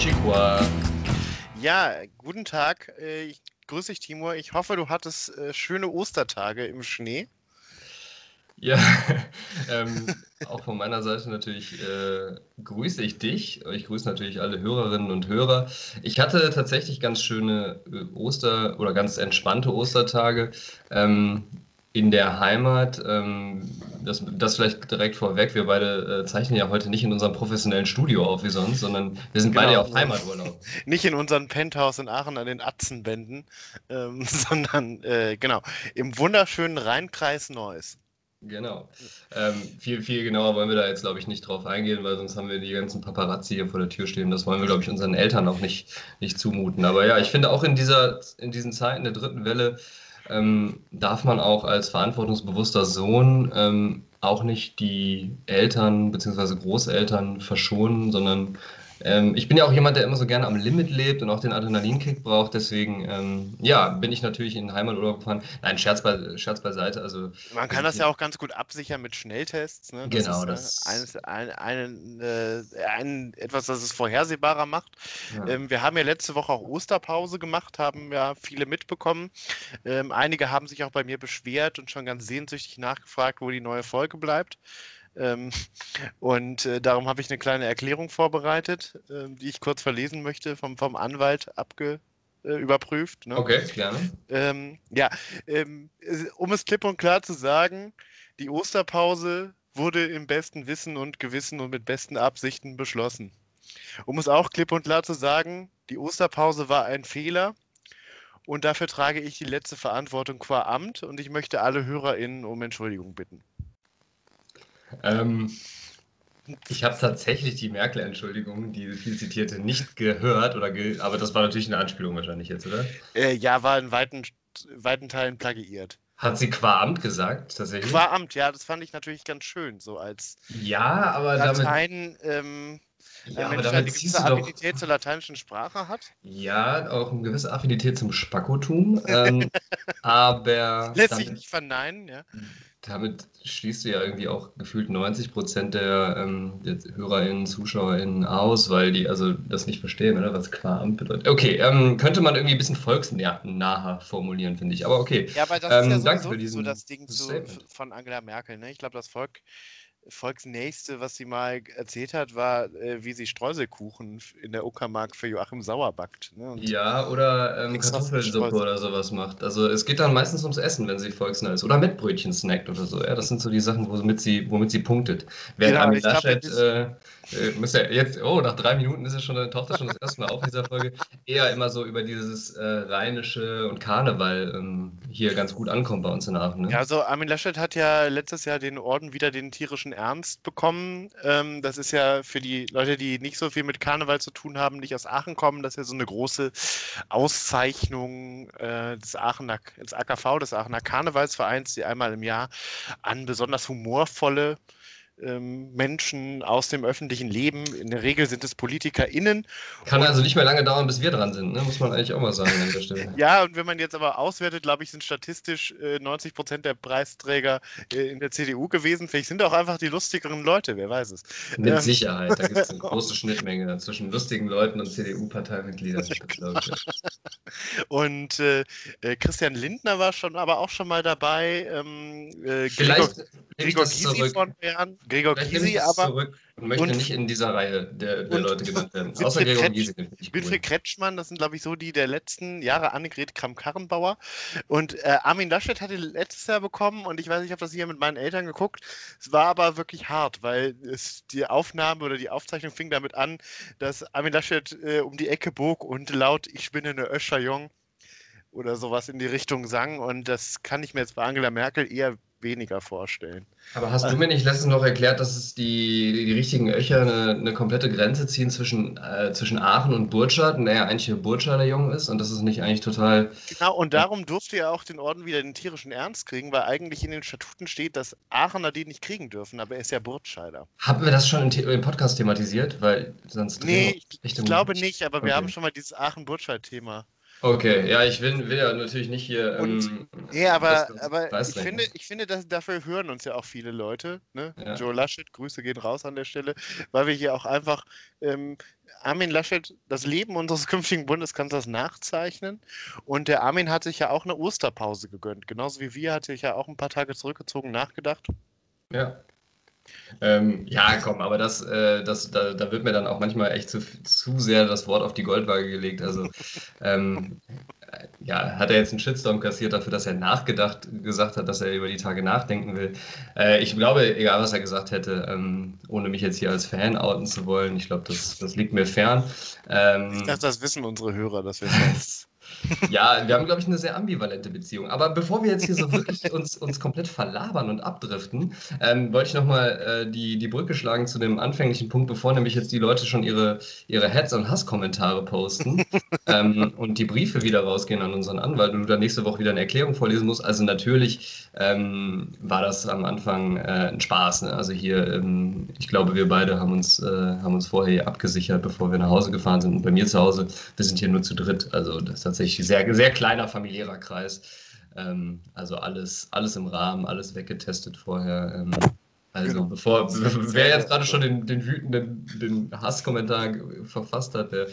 Qua. Ja, guten Tag. Äh, Ich grüße dich, Timur. Ich hoffe, du hattest äh, schöne Ostertage im Schnee. Ja, ähm, auch von meiner Seite natürlich äh, grüße ich dich. Ich grüße natürlich alle Hörerinnen und Hörer. Ich hatte tatsächlich ganz schöne äh, Oster- oder ganz entspannte Ostertage ähm, in der Heimat. Ähm, das, das vielleicht direkt vorweg. Wir beide äh, zeichnen ja heute nicht in unserem professionellen Studio auf wie sonst, sondern wir sind beide Genau. ja auf Heimaturlaub. Nicht in unserem Penthouse in Aachen an den Atzenbänden, ähm, sondern äh, genau im wunderschönen Rheinkreis Neuss. Genau. Ähm, viel, viel genauer wollen wir da jetzt, glaube ich, nicht drauf eingehen, weil sonst haben wir die ganzen Paparazzi hier vor der Tür stehen. Das wollen wir, glaube ich, unseren Eltern auch nicht, nicht zumuten. Aber ja, ich finde auch in dieser, in diesen Zeiten der dritten Welle ähm, darf man auch als verantwortungsbewusster Sohn ähm, auch nicht die Eltern bzw. Großeltern verschonen, sondern ähm, ich bin ja auch jemand, der immer so gerne am Limit lebt und auch den Adrenalinkick braucht. Deswegen, ähm, ja, bin ich natürlich in den Heimaturlaub gefahren. Nein, Scherz, bei, Scherz beiseite. Also Man kann das ja auch ganz gut absichern mit Schnelltests. Ne? Genau, ist, das- äh, eines, ein, ein, äh, ein, etwas, das es vorhersehbarer macht. Ja. Ähm, wir haben ja letzte Woche auch Osterpause gemacht, haben ja viele mitbekommen. Ähm, einige haben sich auch bei mir beschwert und schon ganz sehnsüchtig nachgefragt, wo die neue Folge bleibt. Ähm, und äh, darum habe ich eine kleine Erklärung vorbereitet, ähm, die ich kurz verlesen möchte, vom, vom Anwalt abge, äh, überprüft. Ne? Okay, gerne. Ähm, ja, ähm, um es klipp und klar zu sagen, die Osterpause wurde im besten Wissen und Gewissen und mit besten Absichten beschlossen. Um es auch klipp und klar zu sagen, die Osterpause war ein Fehler und dafür trage ich die letzte Verantwortung qua Amt und ich möchte alle HörerInnen um Entschuldigung bitten. Ähm, ich habe tatsächlich die Merkel-Entschuldigung, die viel zitierte, nicht gehört, oder ge aber das war natürlich eine Anspielung wahrscheinlich jetzt, oder? Äh, ja, war in weiten, weiten Teilen plagiiert. Hat sie qua Amt gesagt, tatsächlich? Qua Amt, ja, das fand ich natürlich ganz schön, so als Ja, aber damit, Latein, ähm, ja, aber Mensch, der damit eine gewisse doch Affinität zur lateinischen Sprache hat. ja auch eine gewisse Affinität zum Spackotum, ähm, aber Lässt sich damit, nicht verneinen, ja. Damit schließt du ja irgendwie auch gefühlt 90 Prozent der, ähm, der HörerInnen, ZuschauerInnen aus, weil die also das nicht verstehen, oder? Was qua Amt bedeutet. Okay, ähm, könnte man irgendwie ein bisschen volksnaher formulieren, finde ich. Aber okay. Ja, aber das Ähm, ist ja danke sowieso für diesen so das Ding zu, von Angela Merkel. Ne? Ich glaube, das Volk, Volksnächste, was sie mal erzählt hat, war, äh, wie sie Streuselkuchen in der Uckermark für Joachim Sauer backt. Ne? Ja, oder ähm, Kartoffelsuppe oder sowas macht. Also es geht dann meistens ums Essen, wenn sie volksnah ist. Oder Mettbrötchen snackt oder so. Ja, das sind so die Sachen, womit sie, womit sie punktet. Während Genau, Armin Laschet, äh, äh, jetzt, oh, nach drei Minuten ist es schon, taucht er schon das erste Mal auf dieser Folge, eher immer so über dieses äh, Rheinische und Karneval ähm, hier ganz gut ankommt bei uns in Aachen. Ne? Ja, also Armin Laschet hat ja letztes Jahr den Orden wieder den tierischen Ernst bekommen. Ähm, das ist ja für die Leute, die nicht so viel mit Karneval zu tun haben, nicht aus Aachen kommen, das ist ja so eine große Auszeichnung äh, des Aachener, des AKV, des Aachener Karnevalsvereins, die einmal im Jahr an besonders humorvolle ähm, Menschen aus dem öffentlichen Leben, in der Regel sind es PolitikerInnen, Kann also nicht mehr lange dauern, bis wir dran sind, ne? muss man eigentlich auch mal sagen an der Stelle. Ja, und wenn man jetzt aber auswertet, glaube ich, sind statistisch äh, 90 Prozent der Preisträger äh, in der CDU gewesen. Vielleicht sind auch einfach die lustigeren Leute, wer weiß es. Mit Ähm. Sicherheit, da gibt es eine große Schnittmenge zwischen lustigen Leuten und CDU-Parteimitgliedern. Und äh, äh, Christian Lindner war schon, aber auch schon mal dabei. Ähm, äh, Gregor, Vielleicht Gregor das Gysi von Bern. Gregor ich Gysi, aber zurück und möchte und- nicht in dieser Reihe der, der und Leute genannt werden. Winfried Außer Gregor Gysi. ich cool. Winfried Kretschmann, das sind, glaube ich, so die der letzten Jahre, Annegret Kramp-Karrenbauer. Und äh, Armin Laschet hatte letztes Jahr bekommen, und ich weiß, ich habe das hier mit meinen Eltern geguckt. Es war aber wirklich hart, weil es, die Aufnahme oder die Aufzeichnung fing damit an, dass Armin Laschet äh, um die Ecke bog und laut Ich bin eine Öscherjong oder sowas in die Richtung sang. Und das kann ich mir jetzt bei Angela Merkel eher weniger vorstellen. Aber hast du mir nicht letztens noch erklärt, dass es die, die, die richtigen Öcher eine, eine komplette Grenze ziehen zwischen, äh, zwischen Aachen und Burtschad und er ja eigentlich hier Burtschader Jung ist und das ist nicht eigentlich total. Genau, und darum durfte er auch den Orden wieder den tierischen Ernst kriegen, weil eigentlich in den Statuten steht, dass Aachener den nicht kriegen dürfen, aber er ist ja Burtscheider. Haben wir das schon im, im Podcast thematisiert? Weil sonst Nee, wir ich, ich glaube nicht, aber wir Okay. haben schon mal dieses Aachen-Burtscheid-Thema Okay, ja, ich will, will ja natürlich nicht hier. Ähm, ja, aber, aber ich, finde, ich finde, dass dafür hören uns ja auch viele Leute. Ne? Ja. Joe Laschet, Grüße gehen raus an der Stelle, weil wir hier auch einfach ähm, Armin Laschet das Leben unseres künftigen Bundeskanzlers nachzeichnen. Und der Armin hat sich ja auch eine Osterpause gegönnt. Genauso wie wir hat sich ja auch ein paar Tage zurückgezogen, nachgedacht. Ja. Ähm, ja, komm, aber das, äh, das, da, da, wird mir dann auch manchmal echt zu, zu sehr das Wort auf die Goldwaage gelegt. Also, ähm, ja, hat er jetzt einen Shitstorm kassiert dafür, dass er nachgedacht gesagt hat, dass er über die Tage nachdenken will. Äh, ich glaube, egal was er gesagt hätte, ähm, ohne mich jetzt hier als Fan outen zu wollen, ich glaube, das, das liegt mir fern. Ähm, ich dachte, das wissen unsere Hörer, dass wir das ja, wir haben, glaube ich, eine sehr ambivalente Beziehung. Aber bevor wir jetzt hier so wirklich uns, uns komplett verlabern und abdriften, ähm, wollte ich nochmal äh, die, die Brücke schlagen zu dem anfänglichen Punkt, bevor nämlich jetzt die Leute schon ihre, ihre Heads- und Hasskommentare posten ähm, und die Briefe wieder rausgehen an unseren Anwalt und du dann nächste Woche wieder eine Erklärung vorlesen musst. Also natürlich ähm, war das am Anfang äh, ein Spaß. Ne? Also hier, ähm, ich glaube, wir beide haben uns, äh, haben uns vorher abgesichert, bevor wir nach Hause gefahren sind. Und bei mir zu Hause, wir sind hier nur zu dritt. Also das ist tatsächlich sehr, sehr kleiner familiärer Kreis. Ähm, also alles, alles im Rahmen, alles weggetestet vorher. Ähm, also genau. bevor, wer jetzt gerade schon den, den wütenden den Hasskommentar verfasst hat, der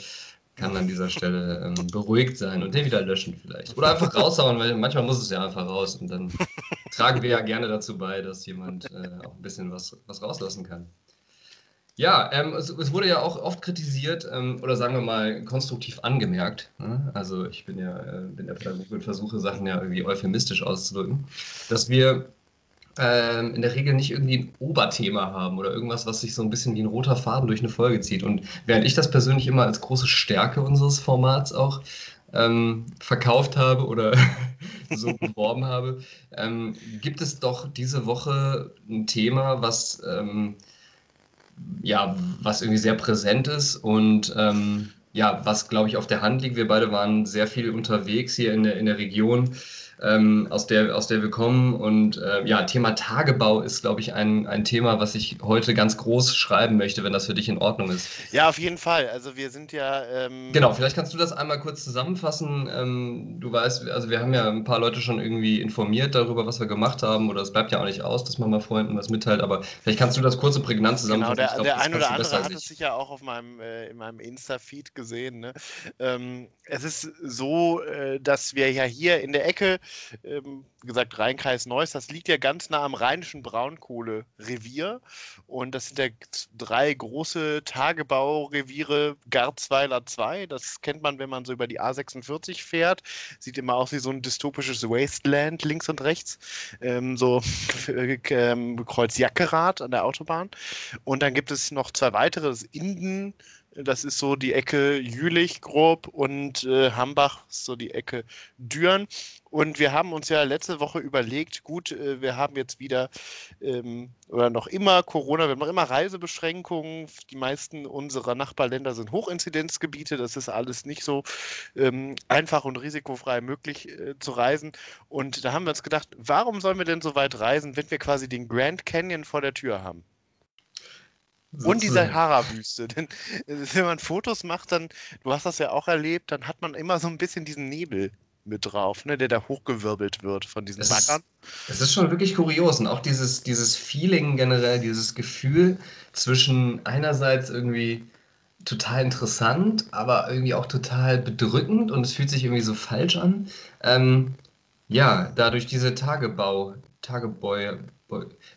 kann an dieser Stelle ähm, beruhigt sein und den wieder löschen vielleicht. Oder einfach raushauen, weil manchmal muss es ja einfach raus und dann tragen wir ja gerne dazu bei, dass jemand äh, auch ein bisschen was, was rauslassen kann. Ja, ähm, es, es, wurde ja auch oft kritisiert ähm, oder sagen wir mal konstruktiv angemerkt. Ne? Also ich bin ja, äh, bin der Pädagoge und versuche Sachen ja irgendwie euphemistisch auszudrücken, dass wir ähm, in der Regel nicht irgendwie ein Oberthema haben oder irgendwas, was sich so ein bisschen wie ein roter Faden durch eine Folge zieht. Und während ich das persönlich immer als große Stärke unseres Formats auch ähm, verkauft habe oder so beworben habe, ähm, gibt es doch diese Woche ein Thema, was ähm, ja, was irgendwie sehr präsent ist und ähm, ja, was glaube ich auf der Hand liegt. Wir beide waren sehr viel unterwegs hier in der, in der Region ähm, aus, der, aus der wir kommen. Und äh, ja, Thema Tagebau ist, glaube ich, ein, ein Thema, was ich heute ganz groß schreiben möchte, wenn das für dich in Ordnung ist. Ja, auf jeden Fall. Also wir sind ja. Ähm genau, vielleicht kannst du das einmal kurz zusammenfassen. Ähm, du weißt, also wir haben ja ein paar Leute schon irgendwie informiert darüber, was wir gemacht haben. Oder es bleibt ja auch nicht aus, dass man mal Freunden was mitteilt. Aber vielleicht kannst du das kurze prägnant zusammenfassen. Genau, der, glaub, der ein oder andere hat es sicher auch auf meinem, äh, in meinem Insta-Feed gesehen. Ne? Ähm, es ist so, äh, dass wir ja hier in der Ecke ähm, wie gesagt, Rheinkreis Neuss, das liegt ja ganz nah am rheinischen Braunkohlerevier. Und das sind ja drei große Tagebaureviere, Garzweiler 2. Das kennt man, wenn man so über die A46 fährt. Sieht immer aus wie so ein dystopisches Wasteland links und rechts. Ähm, so ähm, Kreuz Jackerad an der Autobahn. Und dann gibt es noch zwei weitere, das Inden das ist so die Ecke Jülich grob und äh, Hambach so die Ecke Düren. Und wir haben uns ja letzte Woche überlegt, gut, äh, wir haben jetzt wieder ähm, oder noch immer Corona, wir haben noch immer Reisebeschränkungen. Die meisten unserer Nachbarländer sind Hochinzidenzgebiete. Das ist alles nicht so ähm, einfach und risikofrei möglich äh, zu reisen. Und da haben wir uns gedacht, warum sollen wir denn so weit reisen, wenn wir quasi den Grand Canyon vor der Tür haben? Und die Sahara-Wüste. Denn äh, wenn man Fotos macht, dann, du hast das ja auch erlebt, dann hat man immer so ein bisschen diesen Nebel mit drauf, ne, der da hochgewirbelt wird von diesen es Baggern. Es ist schon wirklich kurios und auch dieses, dieses Feeling generell, dieses Gefühl zwischen einerseits irgendwie total interessant, aber irgendwie auch total bedrückend und es fühlt sich irgendwie so falsch an. Ähm, ja, dadurch diese Tagebau, Tagebäu.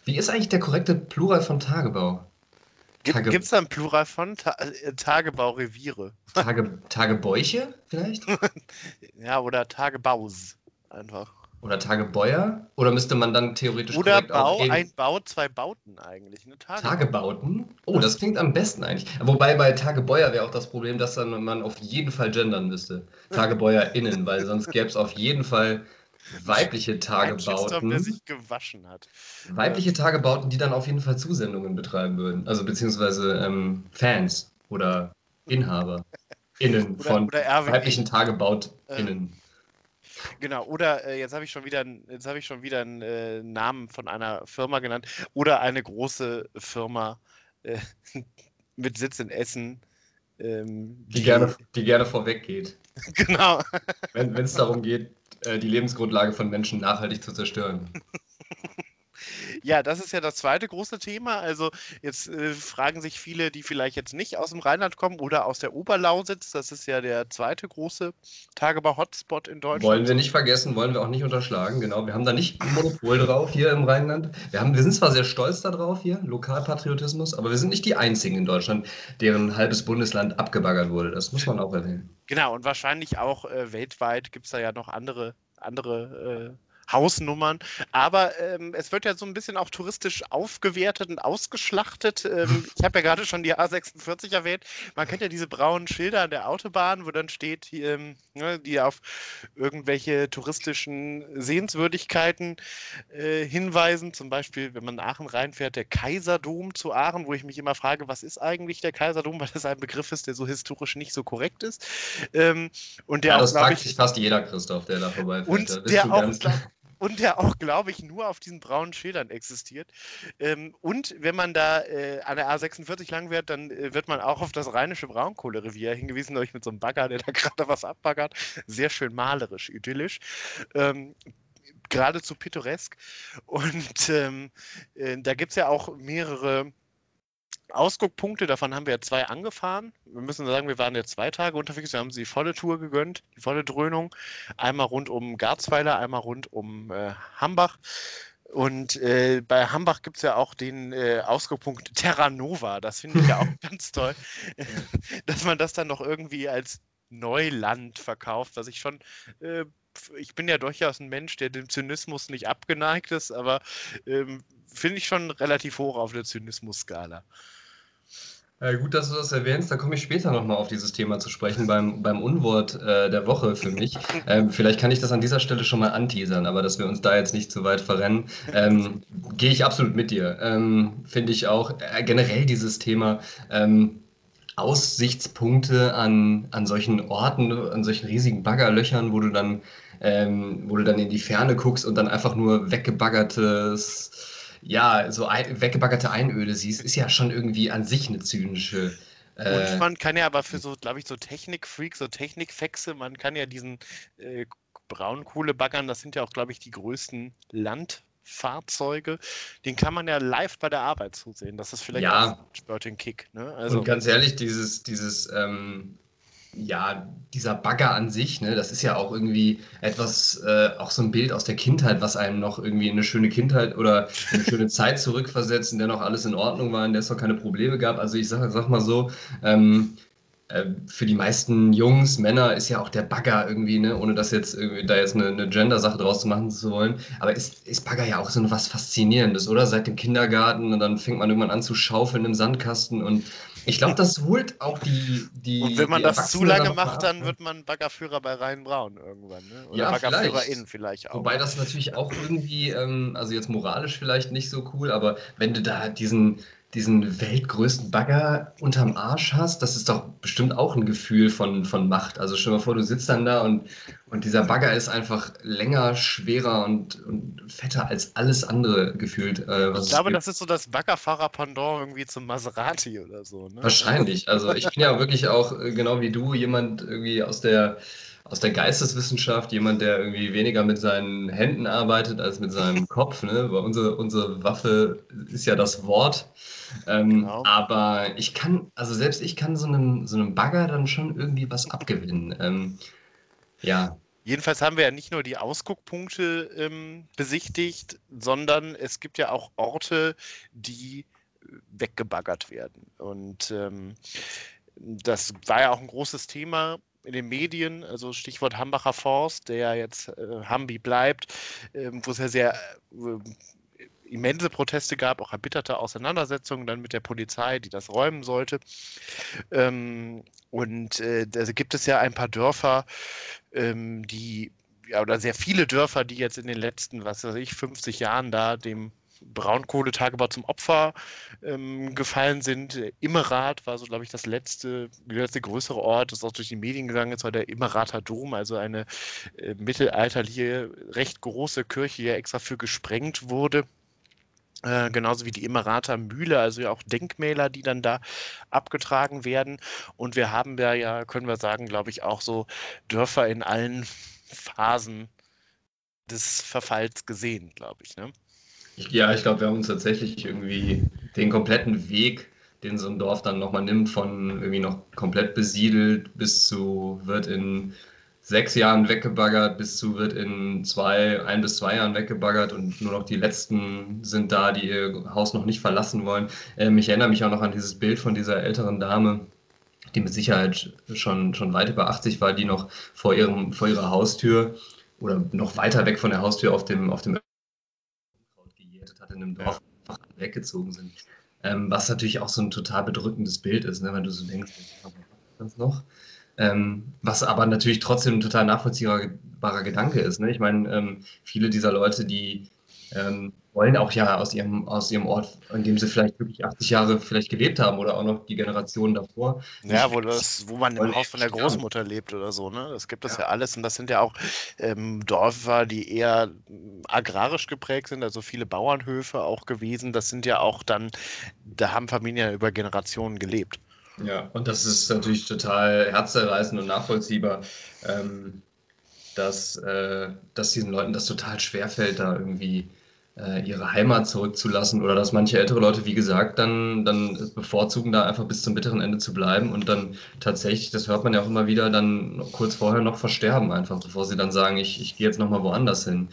Wie ist eigentlich der korrekte Plural von Tagebau? Gibt es da ein Plural von Ta äh, Tagebaureviere? Tage, Tagebäuche vielleicht? ja, oder Tagebaus einfach. Oder Tagebäuer? Oder müsste man dann theoretisch Oder Bau, ein Bau, zwei Bauten eigentlich. Ne? Tage Tagebauten? Oh, das klingt am besten eigentlich. Wobei bei Tagebäuer wäre auch das Problem, dass dann man auf jeden Fall gendern müsste. TagebäuerInnen, weil sonst gäbe es auf jeden Fall weibliche Tagebauten. der sich gewaschen hat. Weibliche Tagebauten, die dann auf jeden Fall Zusendungen betreiben würden. Also beziehungsweise ähm, Fans oder Inhaber. Innen oder, von oder weiblichen TagebautInnen. Äh, genau, oder äh, jetzt habe ich schon wieder, jetzt habe ich schon wieder einen äh, Namen von einer Firma genannt. Oder eine große Firma äh, mit Sitz in Essen, Ähm, die, die, gerne, die gerne vorweg geht. Genau. Wenn es darum geht, die Lebensgrundlage von Menschen nachhaltig zu zerstören. Ja, das ist ja das zweite große Thema. Also jetzt äh, fragen sich viele, die vielleicht jetzt nicht aus dem Rheinland kommen oder aus der Oberlausitz. Das ist ja der zweite große Tagebau-Hotspot in Deutschland. Wollen wir nicht vergessen, wollen wir auch nicht unterschlagen. Genau, wir haben da nicht ein Monopol drauf hier im Rheinland. Wir, haben, wir sind zwar sehr stolz darauf hier, Lokalpatriotismus, aber wir sind nicht die einzigen in Deutschland, deren halbes Bundesland abgebaggert wurde. Das muss man auch erwähnen. Genau, und wahrscheinlich auch äh, weltweit gibt es da ja noch andere andere äh, Hausnummern. Aber ähm, es wird ja so ein bisschen auch touristisch aufgewertet und ausgeschlachtet. Ähm, ich habe ja gerade schon die A46 erwähnt. Man kennt ja diese braunen Schilder an der Autobahn, wo dann steht, ähm, ne, die auf irgendwelche touristischen Sehenswürdigkeiten äh, hinweisen. Zum Beispiel, wenn man nach Aachen reinfährt, der Kaiserdom zu Aachen, wo ich mich immer frage, was ist eigentlich der Kaiserdom, weil das ein Begriff ist, der so historisch nicht so korrekt ist. Ähm, und der ja, das auch, fragt sich fast jeder Christoph, der da vorbeifährt. Und der auch, und der auch, glaube ich, nur auf diesen braunen Schildern existiert. Ähm, und wenn man da äh, an der A46 lang wird, dann äh, wird man auch auf das rheinische Braunkohlerevier hingewiesen, euch mit so einem Bagger, der da gerade was abbaggert. Sehr schön malerisch, idyllisch. Ähm, geradezu pittoresk. Und ähm, äh, da gibt es ja auch mehrere Ausguckpunkte, davon haben wir ja zwei angefahren. Wir müssen sagen, wir waren jetzt zwei Tage unterwegs. Wir haben sie die volle Tour gegönnt, die volle Dröhnung. Einmal rund um Garzweiler, einmal rund um äh, Hambach. Und äh, bei Hambach gibt es ja auch den äh, Ausguckpunkt Terra Nova. Das finde ich ja auch ganz toll, dass man das dann noch irgendwie als Neuland verkauft, was ich schon äh, ich bin ja durchaus ein Mensch, der dem Zynismus nicht abgeneigt ist, aber ähm, finde ich schon relativ hoch auf der Zynismus-Skala. Ja, gut, dass du das erwähnst. Da komme ich später nochmal auf dieses Thema zu sprechen beim, beim Unwort äh, der Woche für mich. Ähm, vielleicht kann ich das an dieser Stelle schon mal anteasern, aber dass wir uns da jetzt nicht zu weit verrennen, ähm, gehe ich absolut mit dir. Ähm, Finde ich auch äh, generell dieses Thema. Ähm, Aussichtspunkte an, an solchen Orten, an solchen riesigen Baggerlöchern, wo du dann, ähm, wo du dann in die Ferne guckst und dann einfach nur weggebaggertes ja, so ein, weggebaggerte Einöde siehst, ist ja schon irgendwie an sich eine zynische. Äh, und man kann ja aber für so, glaube ich, so Technikfreaks, so Technikfexe, man kann ja diesen äh, Braunkohlebaggern, das sind ja auch, glaube ich, die größten Landfahrzeuge, den kann man ja live bei der Arbeit zusehen. Das ist vielleicht ja. ein Sporting-Kick. Ne? Also, und ganz ehrlich, dieses, dieses ähm, ja, dieser Bagger an sich, ne, das ist ja auch irgendwie etwas, äh, auch so ein Bild aus der Kindheit, was einem noch irgendwie in eine schöne Kindheit oder eine schöne Zeit zurückversetzt, in der noch alles in Ordnung war, in der es noch keine Probleme gab. Also ich sag, sag mal so, ähm, äh, für die meisten Jungs, Männer ist ja auch der Bagger irgendwie, ne, ohne das jetzt irgendwie da jetzt eine, eine Gender-Sache draus zu machen zu wollen. Aber ist, ist Bagger ja auch so was Faszinierendes, oder? Seit dem Kindergarten und dann fängt man irgendwann an zu schaufeln im Sandkasten und ich glaube, das holt auch die, die. Und wenn man das zu lange macht, dann wird man Baggerführer bei Rhein-Braun irgendwann. Ne? Oder ja, Baggerführerin vielleicht. vielleicht auch. Wobei das natürlich auch irgendwie, ähm, also jetzt moralisch vielleicht nicht so cool, aber wenn du da diesen diesen weltgrößten Bagger unterm Arsch hast, das ist doch bestimmt auch ein Gefühl von, von Macht. Also stell dir mal vor, du sitzt dann da und, und dieser Bagger ist einfach länger, schwerer und, und fetter als alles andere gefühlt. Äh, ich glaube, das ist so das Baggerfahrer-Pendant irgendwie zum Maserati oder so. Ne? Wahrscheinlich. Also ich bin ja wirklich auch, äh, genau wie du, jemand irgendwie aus der aus der Geisteswissenschaft, jemand, der irgendwie weniger mit seinen Händen arbeitet als mit seinem Kopf. Ne? Weil unsere, unsere Waffe ist ja das Wort. Ähm, genau. Aber ich kann, also selbst ich kann so einem, so einem Bagger dann schon irgendwie was abgewinnen. Ähm, ja. Jedenfalls haben wir ja nicht nur die Ausguckpunkte ähm, besichtigt, sondern es gibt ja auch Orte, die weggebaggert werden. Und ähm, das war ja auch ein großes Thema in den Medien, also Stichwort Hambacher Forst, der ja jetzt äh, Hambi bleibt, äh, wo es ja sehr äh, immense Proteste gab, auch erbitterte Auseinandersetzungen dann mit der Polizei, die das räumen sollte. Ähm, und äh, da gibt es ja ein paar Dörfer, ähm, die ja, oder sehr viele Dörfer, die jetzt in den letzten, was weiß ich, 50 Jahren da dem Braunkohletagebau zum Opfer ähm, gefallen sind. Immerath war so, glaube ich, das letzte, der letzte größere Ort, das auch durch die Medien gegangen ist, war der Immerater Dom, also eine äh, mittelalterliche, recht große Kirche, die ja extra für gesprengt wurde. Äh, genauso wie die Immerater Mühle, also ja auch Denkmäler, die dann da abgetragen werden. Und wir haben da ja, können wir sagen, glaube ich, auch so Dörfer in allen Phasen des Verfalls gesehen, glaube ich. Ne? Ja, ich glaube, wir haben uns tatsächlich irgendwie den kompletten Weg, den so ein Dorf dann nochmal nimmt, von irgendwie noch komplett besiedelt bis zu wird in sechs Jahren weggebaggert, bis zu wird in zwei, ein bis zwei Jahren weggebaggert und nur noch die letzten sind da, die ihr Haus noch nicht verlassen wollen. Ähm, ich erinnere mich auch noch an dieses Bild von dieser älteren Dame, die mit Sicherheit schon, schon weit über 80 war, die noch vor, ihrem, vor ihrer Haustür oder noch weiter weg von der Haustür auf dem, auf dem hat in einem Dorf einfach weggezogen sind. Ähm, was natürlich auch so ein total bedrückendes Bild ist, ne, wenn du so denkst, was noch? Ähm, was aber natürlich trotzdem ein total nachvollziehbarer Gedanke ist. Ne? Ich meine, ähm, viele dieser Leute, die ähm, wollen auch ja aus ihrem, aus ihrem Ort, an dem sie vielleicht wirklich 80 Jahre vielleicht gelebt haben oder auch noch die Generationen davor. Ja, wo, das, wo man im Haus von der Großmutter lebt oder so, ne? Das gibt es ja. ja alles und das sind ja auch ähm, Dörfer, die eher agrarisch geprägt sind, also viele Bauernhöfe auch gewesen. Das sind ja auch dann, da haben Familien über Generationen gelebt. Ja, und das ist natürlich total herzzerreißend und nachvollziehbar. Ähm, dass, äh, dass diesen Leuten das total schwerfällt, da irgendwie ihre Heimat zurückzulassen oder dass manche ältere Leute, wie gesagt, dann, dann bevorzugen, da einfach bis zum bitteren Ende zu bleiben und dann tatsächlich, das hört man ja auch immer wieder, dann kurz vorher noch versterben, einfach bevor sie dann sagen, ich, ich gehe jetzt nochmal woanders hin.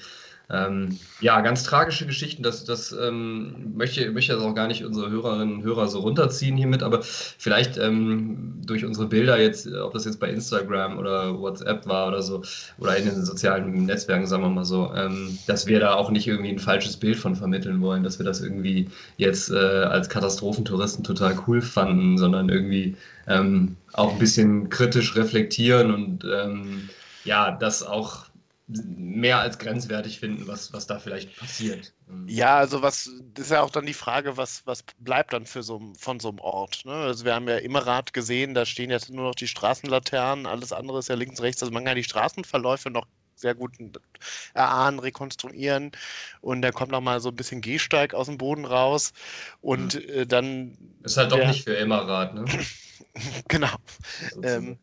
Ähm, ja, ganz tragische Geschichten. Das, das ähm, möchte, möchte jetzt auch gar nicht unsere Hörerinnen und Hörer so runterziehen hiermit, aber vielleicht ähm, durch unsere Bilder jetzt, ob das jetzt bei Instagram oder WhatsApp war oder so, oder in den sozialen Netzwerken, sagen wir mal so, ähm, dass wir da auch nicht irgendwie ein falsches Bild von vermitteln wollen, dass wir das irgendwie jetzt äh, als Katastrophentouristen total cool fanden, sondern irgendwie ähm, auch ein bisschen kritisch reflektieren und ähm, ja, das auch mehr als grenzwertig finden, was, was da vielleicht passiert. Mhm. Ja, also was das ist ja auch dann die Frage, was, was bleibt dann für so, von so einem Ort. Ne? Also wir haben ja Immerat gesehen, da stehen jetzt nur noch die Straßenlaternen, alles andere ist ja links, rechts. Also man kann die Straßenverläufe noch sehr gut erahnen, rekonstruieren. Und da kommt noch mal so ein bisschen Gehsteig aus dem Boden raus. Und mhm. äh, dann. Ist halt doch nicht für Immerat, ne? genau. Ähm,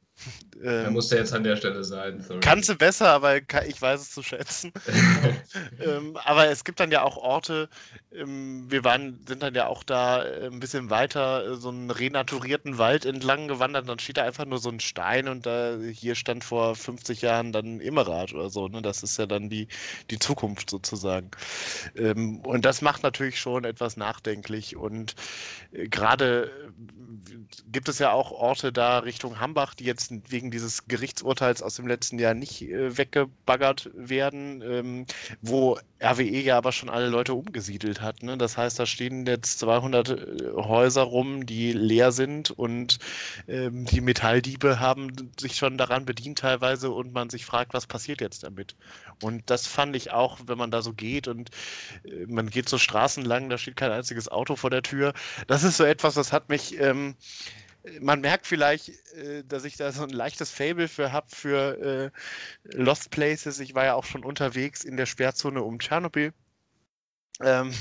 ähm, musste jetzt an der Stelle sein. Sorry. Kannst du besser, aber ich weiß es zu schätzen. ähm, aber es gibt dann ja auch Orte, ähm, wir waren, sind dann ja auch da äh, ein bisschen weiter, äh, so einen renaturierten Wald entlang gewandert. Dann steht da einfach nur so ein Stein und da hier stand vor 50 Jahren dann Immerat oder so. Ne? Das ist ja dann die, die Zukunft sozusagen. Ähm, und das macht natürlich schon etwas nachdenklich. Und äh, gerade gibt es ja auch Orte da Richtung Hambach, die jetzt wegen dieses Gerichtsurteils aus dem letzten Jahr nicht äh, weggebaggert werden, ähm, wo RWE ja aber schon alle Leute umgesiedelt hat. Ne? Das heißt, da stehen jetzt 200 äh, Häuser rum, die leer sind und ähm, die Metalldiebe haben sich schon daran bedient teilweise und man sich fragt, was passiert jetzt damit. Und das fand ich auch, wenn man da so geht und äh, man geht so Straßen lang, da steht kein einziges Auto vor der Tür. Das ist so etwas, das hat mich ähm, man merkt vielleicht, äh, dass ich da so ein leichtes Fable für habe für äh, Lost Places. Ich war ja auch schon unterwegs in der Sperrzone um Tschernobyl. Ähm,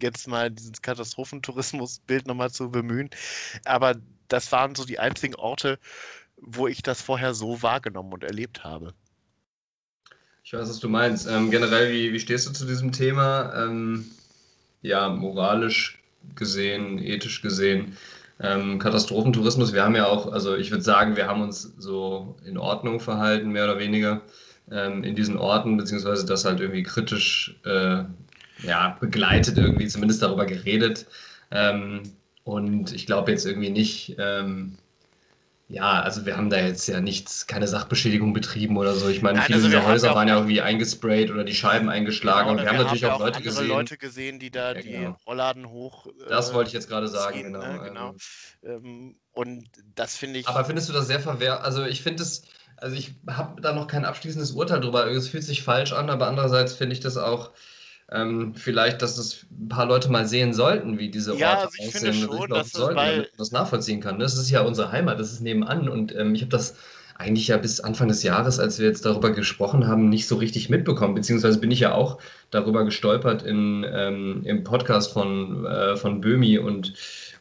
jetzt mal dieses Katastrophentourismusbild nochmal zu bemühen. Aber das waren so die einzigen Orte, wo ich das vorher so wahrgenommen und erlebt habe. Ich weiß, was du meinst. Ähm, generell, wie, wie stehst du zu diesem Thema? Ähm, ja, moralisch gesehen, ethisch gesehen ähm, Katastrophentourismus, wir haben ja auch, also ich würde sagen, wir haben uns so in Ordnung verhalten, mehr oder weniger, ähm, in diesen Orten, beziehungsweise das halt irgendwie kritisch äh, ja, begleitet, irgendwie zumindest darüber geredet. Ähm, und ich glaube jetzt irgendwie nicht, ähm, ja, also wir haben da jetzt ja nichts, keine Sachbeschädigung betrieben oder so. Ich meine, Nein, viele also dieser Häuser waren ja irgendwie eingesprayt oder die Scheiben eingeschlagen. Genau, und wir, haben natürlich auch, Leute gesehen. Leute gesehen, die da ja, die genau. Rollladen hoch. Das wollte ich jetzt gerade sagen, ziehen, genau. Ne? genau. Ähm, ähm und das finde ich. Aber findest du das sehr verwehr? Also ich finde es, also ich habe da noch kein abschließendes Urteil drüber. Es fühlt sich falsch an, aber andererseits finde ich das auch ähm, vielleicht, dass das ein paar Leute mal sehen sollten, wie diese Orte ja, also ich aussehen. Finde schon, dass das, sollten, weil... das nachvollziehen kann. Das ist ja unsere Heimat, das ist nebenan und ähm, ich habe das eigentlich ja bis Anfang des Jahres, als wir jetzt darüber gesprochen haben, nicht so richtig mitbekommen. Beziehungsweise bin ich ja auch darüber gestolpert in, ähm, im Podcast von, äh, von Böhmi und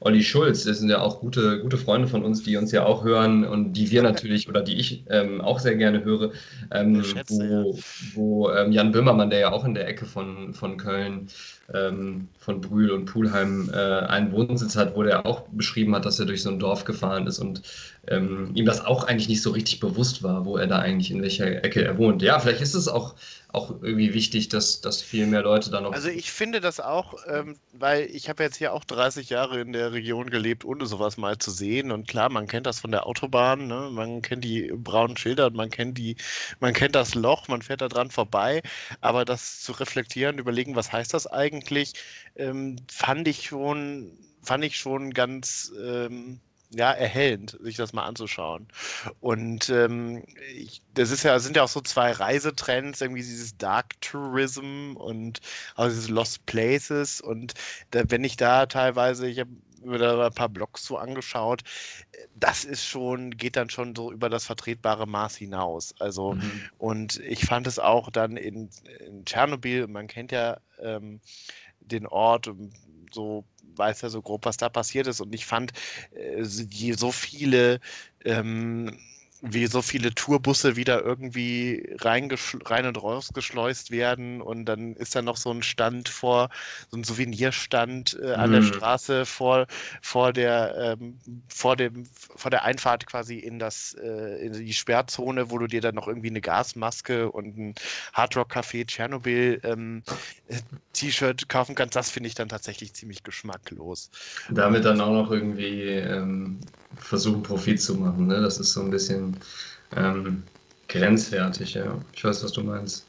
Olli Schulz, das sind ja auch gute, gute Freunde von uns, die uns ja auch hören und die wir natürlich oder die ich ähm, auch sehr gerne höre, ähm, schätze, wo, ja. wo ähm, Jan Böhmermann, der ja auch in der Ecke von, von Köln, ähm, von Brühl und Pulheim äh, einen Wohnsitz hat, wo der auch beschrieben hat, dass er durch so ein Dorf gefahren ist und ähm, ihm das auch eigentlich nicht so richtig bewusst war, wo er da eigentlich in welcher Ecke er wohnt. Ja, vielleicht ist es auch auch irgendwie wichtig, dass, dass viel mehr Leute da noch. Also ich finde das auch, ähm, weil ich habe jetzt hier auch 30 Jahre in der Region gelebt, ohne sowas mal zu sehen. Und klar, man kennt das von der Autobahn, ne? man kennt die braunen Schilder, man kennt die, man kennt das Loch, man fährt da dran vorbei. Aber das zu reflektieren, überlegen, was heißt das eigentlich, ähm, fand ich schon, fand ich schon ganz. Ähm, ja, erhellend, sich das mal anzuschauen. Und ähm, ich, das ist ja, sind ja auch so zwei Reisetrends, irgendwie dieses Dark Tourism und auch diese Lost Places. Und da, wenn ich da teilweise, ich habe da ein paar Blogs so angeschaut, das ist schon, geht dann schon so über das vertretbare Maß hinaus. Also, mhm. und ich fand es auch dann in, in Tschernobyl, man kennt ja ähm, den Ort, so weiß ja so grob, was da passiert ist. Und ich fand äh, so viele ähm, wie so viele Tourbusse wieder irgendwie rein und rausgeschleust werden und dann ist da noch so ein Stand vor, so ein Souvenirstand äh, an mhm. der Straße vor, vor der ähm, vor dem vor der Einfahrt quasi in das äh, in die Sperrzone, wo du dir dann noch irgendwie eine Gasmaske und ein Hardrock Café Tschernobyl ähm, äh, T-Shirt kaufen kannst. Das finde ich dann tatsächlich ziemlich geschmacklos. Damit dann auch noch irgendwie ähm, versuchen, Profit zu machen. Ne? Das ist so ein bisschen ähm, grenzwertig, ja. Ich weiß, was du meinst.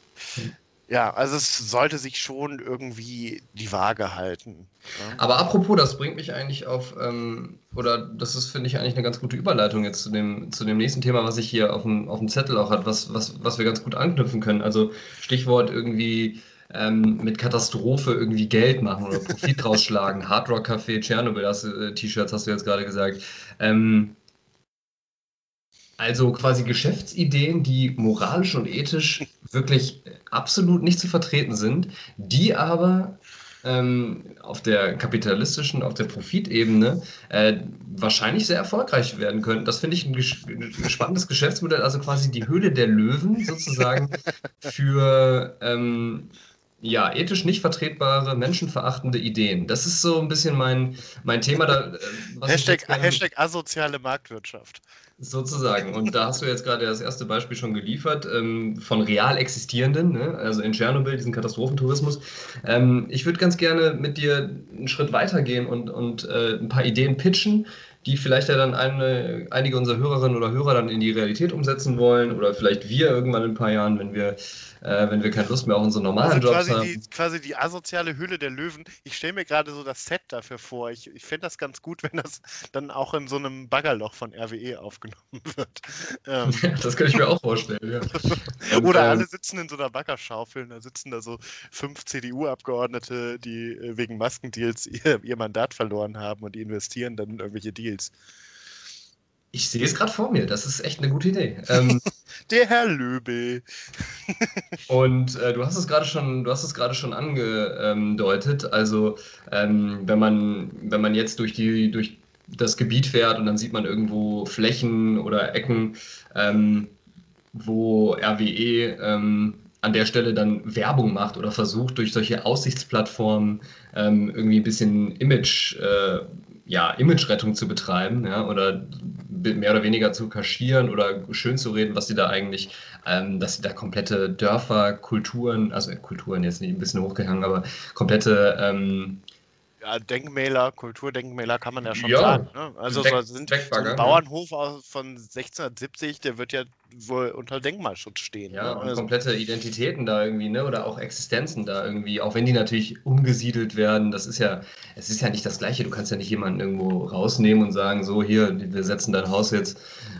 Ja, also es sollte sich schon irgendwie die Waage halten. Ja? Aber apropos, das bringt mich eigentlich auf, ähm, oder das ist, finde ich, eigentlich eine ganz gute Überleitung jetzt zu dem, zu dem nächsten Thema, was ich hier auf dem, auf dem Zettel auch hat, was, was, was wir ganz gut anknüpfen können. Also Stichwort irgendwie ähm, mit Katastrophe irgendwie Geld machen oder Profit rausschlagen. Hard Rock Café, Tschernobyl, äh, T-Shirts hast du jetzt gerade gesagt. Ähm, also quasi Geschäftsideen, die moralisch und ethisch wirklich absolut nicht zu vertreten sind, die aber ähm, auf der kapitalistischen, auf der Profitebene äh, wahrscheinlich sehr erfolgreich werden könnten. Das finde ich ein, ein, spannendes Geschäftsmodell, also quasi die Höhle der Löwen sozusagen für ähm, ja, ethisch nicht vertretbare, menschenverachtende Ideen. Das ist so ein bisschen mein, mein Thema. Da, äh, Hashtag, gerne, Hashtag asoziale Marktwirtschaft. Sozusagen. Und da hast du jetzt gerade das erste Beispiel schon geliefert ähm, von real existierenden, ne? also in Tschernobyl, diesen Katastrophentourismus. Ähm, ich würde ganz gerne mit dir einen Schritt weitergehen und, und äh, ein paar Ideen pitchen, die vielleicht ja dann eine, einige unserer Hörerinnen oder Hörer dann in die Realität umsetzen wollen oder vielleicht wir irgendwann in ein paar Jahren, wenn wir äh, wenn wir keine Lust mehr auf unsere normalen also Jobs quasi haben. Die, quasi die asoziale Hülle der Löwen. Ich stelle mir gerade so das Set dafür vor. Ich, ich fände das ganz gut, wenn das dann auch in so einem Baggerloch von RWE aufgenommen wird. Ähm. das könnte ich mir auch vorstellen, ja. Und, Oder ähm, alle sitzen in so einer Baggerschaufel und da sitzen da so fünf CDU-Abgeordnete, die äh, wegen Maskendeals ihr, ihr Mandat verloren haben und die investieren dann in irgendwelche Deals. Ich sehe es gerade vor mir. Das ist echt eine gute Idee. Ähm, der Herr Löbel. und äh, du hast es gerade schon, du hast es gerade schon angedeutet. Also ähm, wenn man, wenn man jetzt durch die, durch das Gebiet fährt und dann sieht man irgendwo Flächen oder Ecken, ähm, wo RWE ähm, an der Stelle dann Werbung macht oder versucht durch solche Aussichtsplattformen ähm, irgendwie ein bisschen Image, äh, ja, Image-Rettung zu betreiben, ja, oder mehr oder weniger zu kaschieren oder schön zu reden, was sie da eigentlich, ähm, dass sie da komplette Dörfer, Kulturen, also Kulturen jetzt nicht ein bisschen hochgehangen, aber komplette ähm, ja, Denkmäler, Kulturdenkmäler kann man ja schon ja, sagen. Ne? Also so sind so ein Bauernhof von 1670, der wird ja wohl unter Denkmalschutz stehen. Ja, ne? und also, komplette Identitäten da irgendwie, ne? Oder auch Existenzen da irgendwie, auch wenn die natürlich umgesiedelt werden, das ist ja, es ist ja nicht das Gleiche. Du kannst ja nicht jemanden irgendwo rausnehmen und sagen, so hier, wir setzen dein Haus jetzt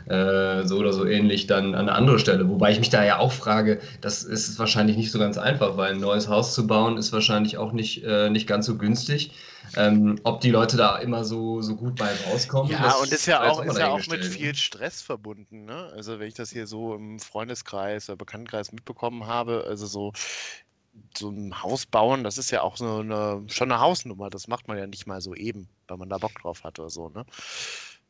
äh, so oder so ähnlich dann an eine andere Stelle. Wobei ich mich da ja auch frage, das ist wahrscheinlich nicht so ganz einfach, weil ein neues Haus zu bauen ist wahrscheinlich auch nicht, äh, nicht ganz so günstig. Ähm, ob die Leute da immer so, so gut bei rauskommen. Ja, und ist ja auch, ist ja auch mit viel Stress verbunden. Ne? Also wenn ich das hier so im Freundeskreis oder Bekanntenkreis mitbekommen habe, also so so ein Haus bauen, das ist ja auch so eine, schon eine Hausnummer. Das macht man ja nicht mal so eben, weil man da Bock drauf hat oder so, ne?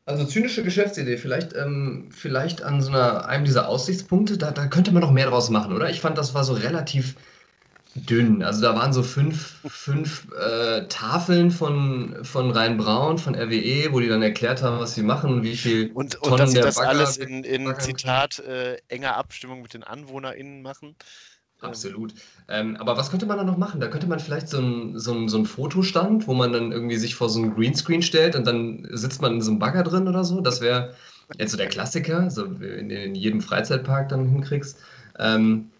Also zynische Geschäftsidee, vielleicht, ähm, vielleicht an so einer, einem dieser Aussichtspunkte, da, da könnte man noch mehr draus machen, oder? Ich fand, das war so relativ dünn. Also da waren so fünf, fünf äh, Tafeln von, von Rhein-Braun, von RWE, wo die dann erklärt haben, was sie machen und wie viel und, und Tonnen dass sie das Bagger alles in, in Zitat äh, enger Abstimmung mit den AnwohnerInnen machen. Absolut. Ähm, aber was könnte man da noch machen? Da könnte man vielleicht so ein, so, ein, so ein Fotostand, wo man dann irgendwie sich vor so ein Greenscreen stellt und dann sitzt man in so einem Bagger drin oder so. Das wäre jetzt so der Klassiker, so in, in jedem Freizeitpark dann hinkriegst. Ähm,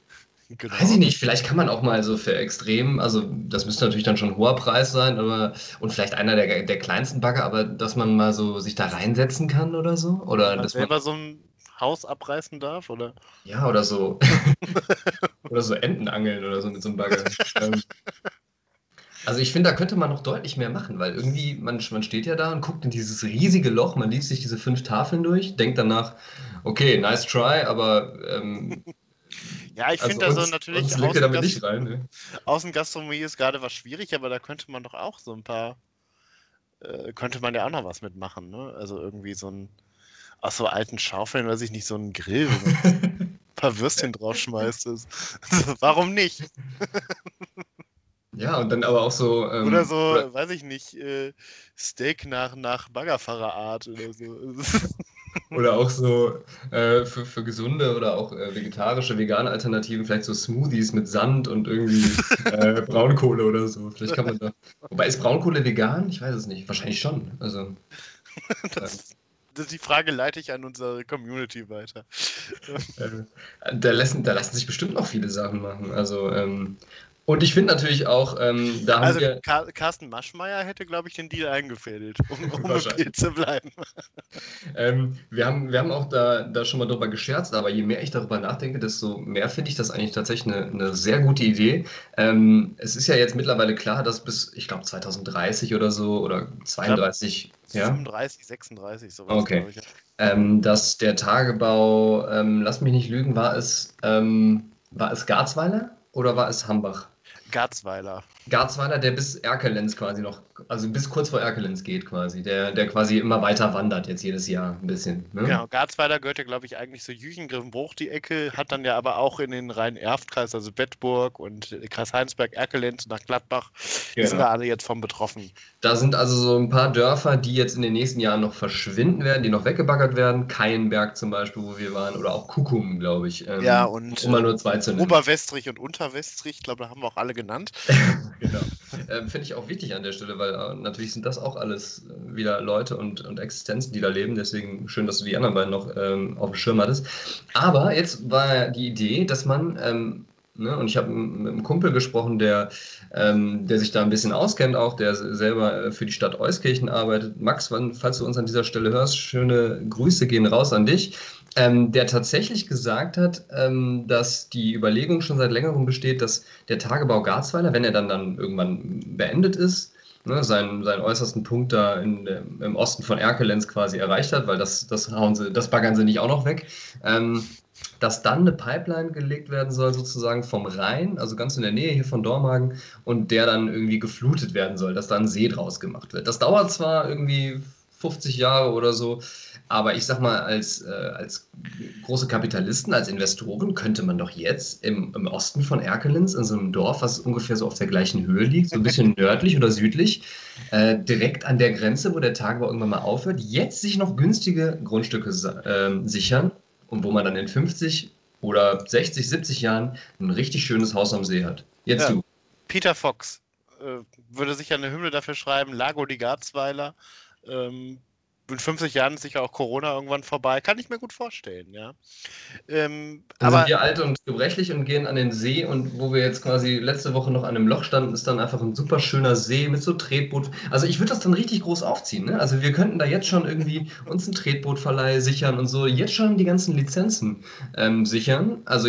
genau. Weiß ich nicht, vielleicht kann man auch mal so für extrem, also das müsste natürlich dann schon ein hoher Preis sein, aber und vielleicht einer der, der kleinsten Bagger, aber dass man mal so sich da reinsetzen kann oder so. Oder dass selber man, so ein Haus abreißen darf, oder? Ja, oder so. oder so Enten angeln oder so mit so einem Bagger. Ähm, also ich finde, da könnte man noch deutlich mehr machen, weil irgendwie, man, man steht ja da und guckt in dieses riesige Loch, man liest sich diese fünf Tafeln durch, denkt danach, okay, nice try, aber ähm, ja, ich also finde also natürlich uns Außen damit nicht rein. Ne? Außengastronomie ist gerade was schwierig, aber da könnte man doch auch so ein paar, äh, könnte man ja auch noch was mitmachen, ne? Also irgendwie so ein aus so alten Schaufeln, weiß ich nicht, so einen Grill, man ein paar Würstchen draufschmeißt. Warum nicht? Ja, und dann aber auch so. Ähm, oder so, oder, weiß ich nicht, äh, Steak nach, nach Baggerfahrerart oder so. oder auch so äh, für, für gesunde oder auch äh, vegetarische, vegane Alternativen, vielleicht so Smoothies mit Sand und irgendwie äh, Braunkohle oder so. Vielleicht kann man da. Wobei ist Braunkohle vegan? Ich weiß es nicht. Wahrscheinlich schon. Also. das, die Frage leite ich an unsere Community weiter. Äh, da, lassen, da lassen sich bestimmt noch viele Sachen machen. Also, ähm, und ich finde natürlich auch, ähm, da also haben wir. Carsten Maschmeyer hätte, glaube ich, den Deal eingefädelt, um, um im Bild zu bleiben. ähm, wir, haben, wir haben auch da, da schon mal drüber gescherzt, aber je mehr ich darüber nachdenke, desto mehr finde ich das eigentlich tatsächlich eine, eine sehr gute Idee. Ähm, es ist ja jetzt mittlerweile klar, dass bis, ich glaube, 2030 oder so oder 32 ja? 35, 36, sowas. Okay. Ich. Ähm, dass der Tagebau, ähm, lass mich nicht lügen, war es, ähm, war es Garzweiler oder war es Hambach? Garzweiler. Garzweiler, der bis Erkelenz quasi noch, also bis kurz vor Erkelenz geht quasi, der, der quasi immer weiter wandert jetzt jedes Jahr ein bisschen. Ne? Genau, Garzweiler gehört ja glaube ich eigentlich zu Jüchengriffenbruch die Ecke, hat dann ja aber auch in den Rhein-Erft-Kreis, also Bettburg und Kreis Heinsberg, Erkelenz nach Gladbach, die genau. sind da alle jetzt von betroffen. Da sind also so ein paar Dörfer, die jetzt in den nächsten Jahren noch verschwinden werden, die noch weggebaggert werden, Keienberg zum Beispiel, wo wir waren, oder auch Kukum, glaube ich. Ähm, ja, und um mal nur zwei zu nennen. Oberwestrich und Unterwestrich, ich glaube, da haben wir auch alle genannt. genau. Ähm, Finde ich auch wichtig an der Stelle, weil äh, natürlich sind das auch alles äh, wieder Leute und, und Existenzen, die da leben. Deswegen schön, dass du die anderen beiden noch ähm, auf dem Schirm hattest. Aber jetzt war die Idee, dass man, ähm, ne, und ich habe mit einem Kumpel gesprochen, der, ähm, der sich da ein bisschen auskennt, auch der selber äh, für die Stadt Euskirchen arbeitet. Max, wann, falls du uns an dieser Stelle hörst, schöne Grüße gehen raus an dich ähm, der tatsächlich gesagt hat, ähm, dass die Überlegung schon seit längerem besteht, dass der Tagebau Garzweiler, wenn er dann, dann irgendwann beendet ist, ne, seinen, seinen äußersten Punkt da in, im Osten von Erkelenz quasi erreicht hat, weil das, das, hauen sie, das baggern sie nicht auch noch weg, ähm, dass dann eine Pipeline gelegt werden soll, sozusagen vom Rhein, also ganz in der Nähe hier von Dormagen, und der dann irgendwie geflutet werden soll, dass da ein See draus gemacht wird. Das dauert zwar irgendwie 50 Jahre oder so, aber ich sag mal, als, äh, als große Kapitalisten, als Investoren könnte man doch jetzt im, im Osten von Erkelenz, in so einem Dorf, was ungefähr so auf der gleichen Höhe liegt, so ein bisschen nördlich oder südlich, äh, direkt an der Grenze, wo der Tagebau irgendwann mal aufhört, jetzt sich noch günstige Grundstücke äh, sichern und wo man dann in 50 oder 60, 70 Jahren ein richtig schönes Haus am See hat. Jetzt ja. du. Peter Fox äh, würde sich eine Hymne dafür schreiben, Lago di Garzweiler. Ähm, in 50 Jahren ist sicher auch Corona irgendwann vorbei. Kann ich mir gut vorstellen, ja. Ähm, aber sind wir alt und gebrechlich und gehen an den See und wo wir jetzt quasi letzte Woche noch an einem Loch standen, ist dann einfach ein super schöner See mit so Tretboot. Also ich würde das dann richtig groß aufziehen. Ne? Also wir könnten da jetzt schon irgendwie uns einen Tretbootverleih sichern und so, jetzt schon die ganzen Lizenzen ähm, sichern. Also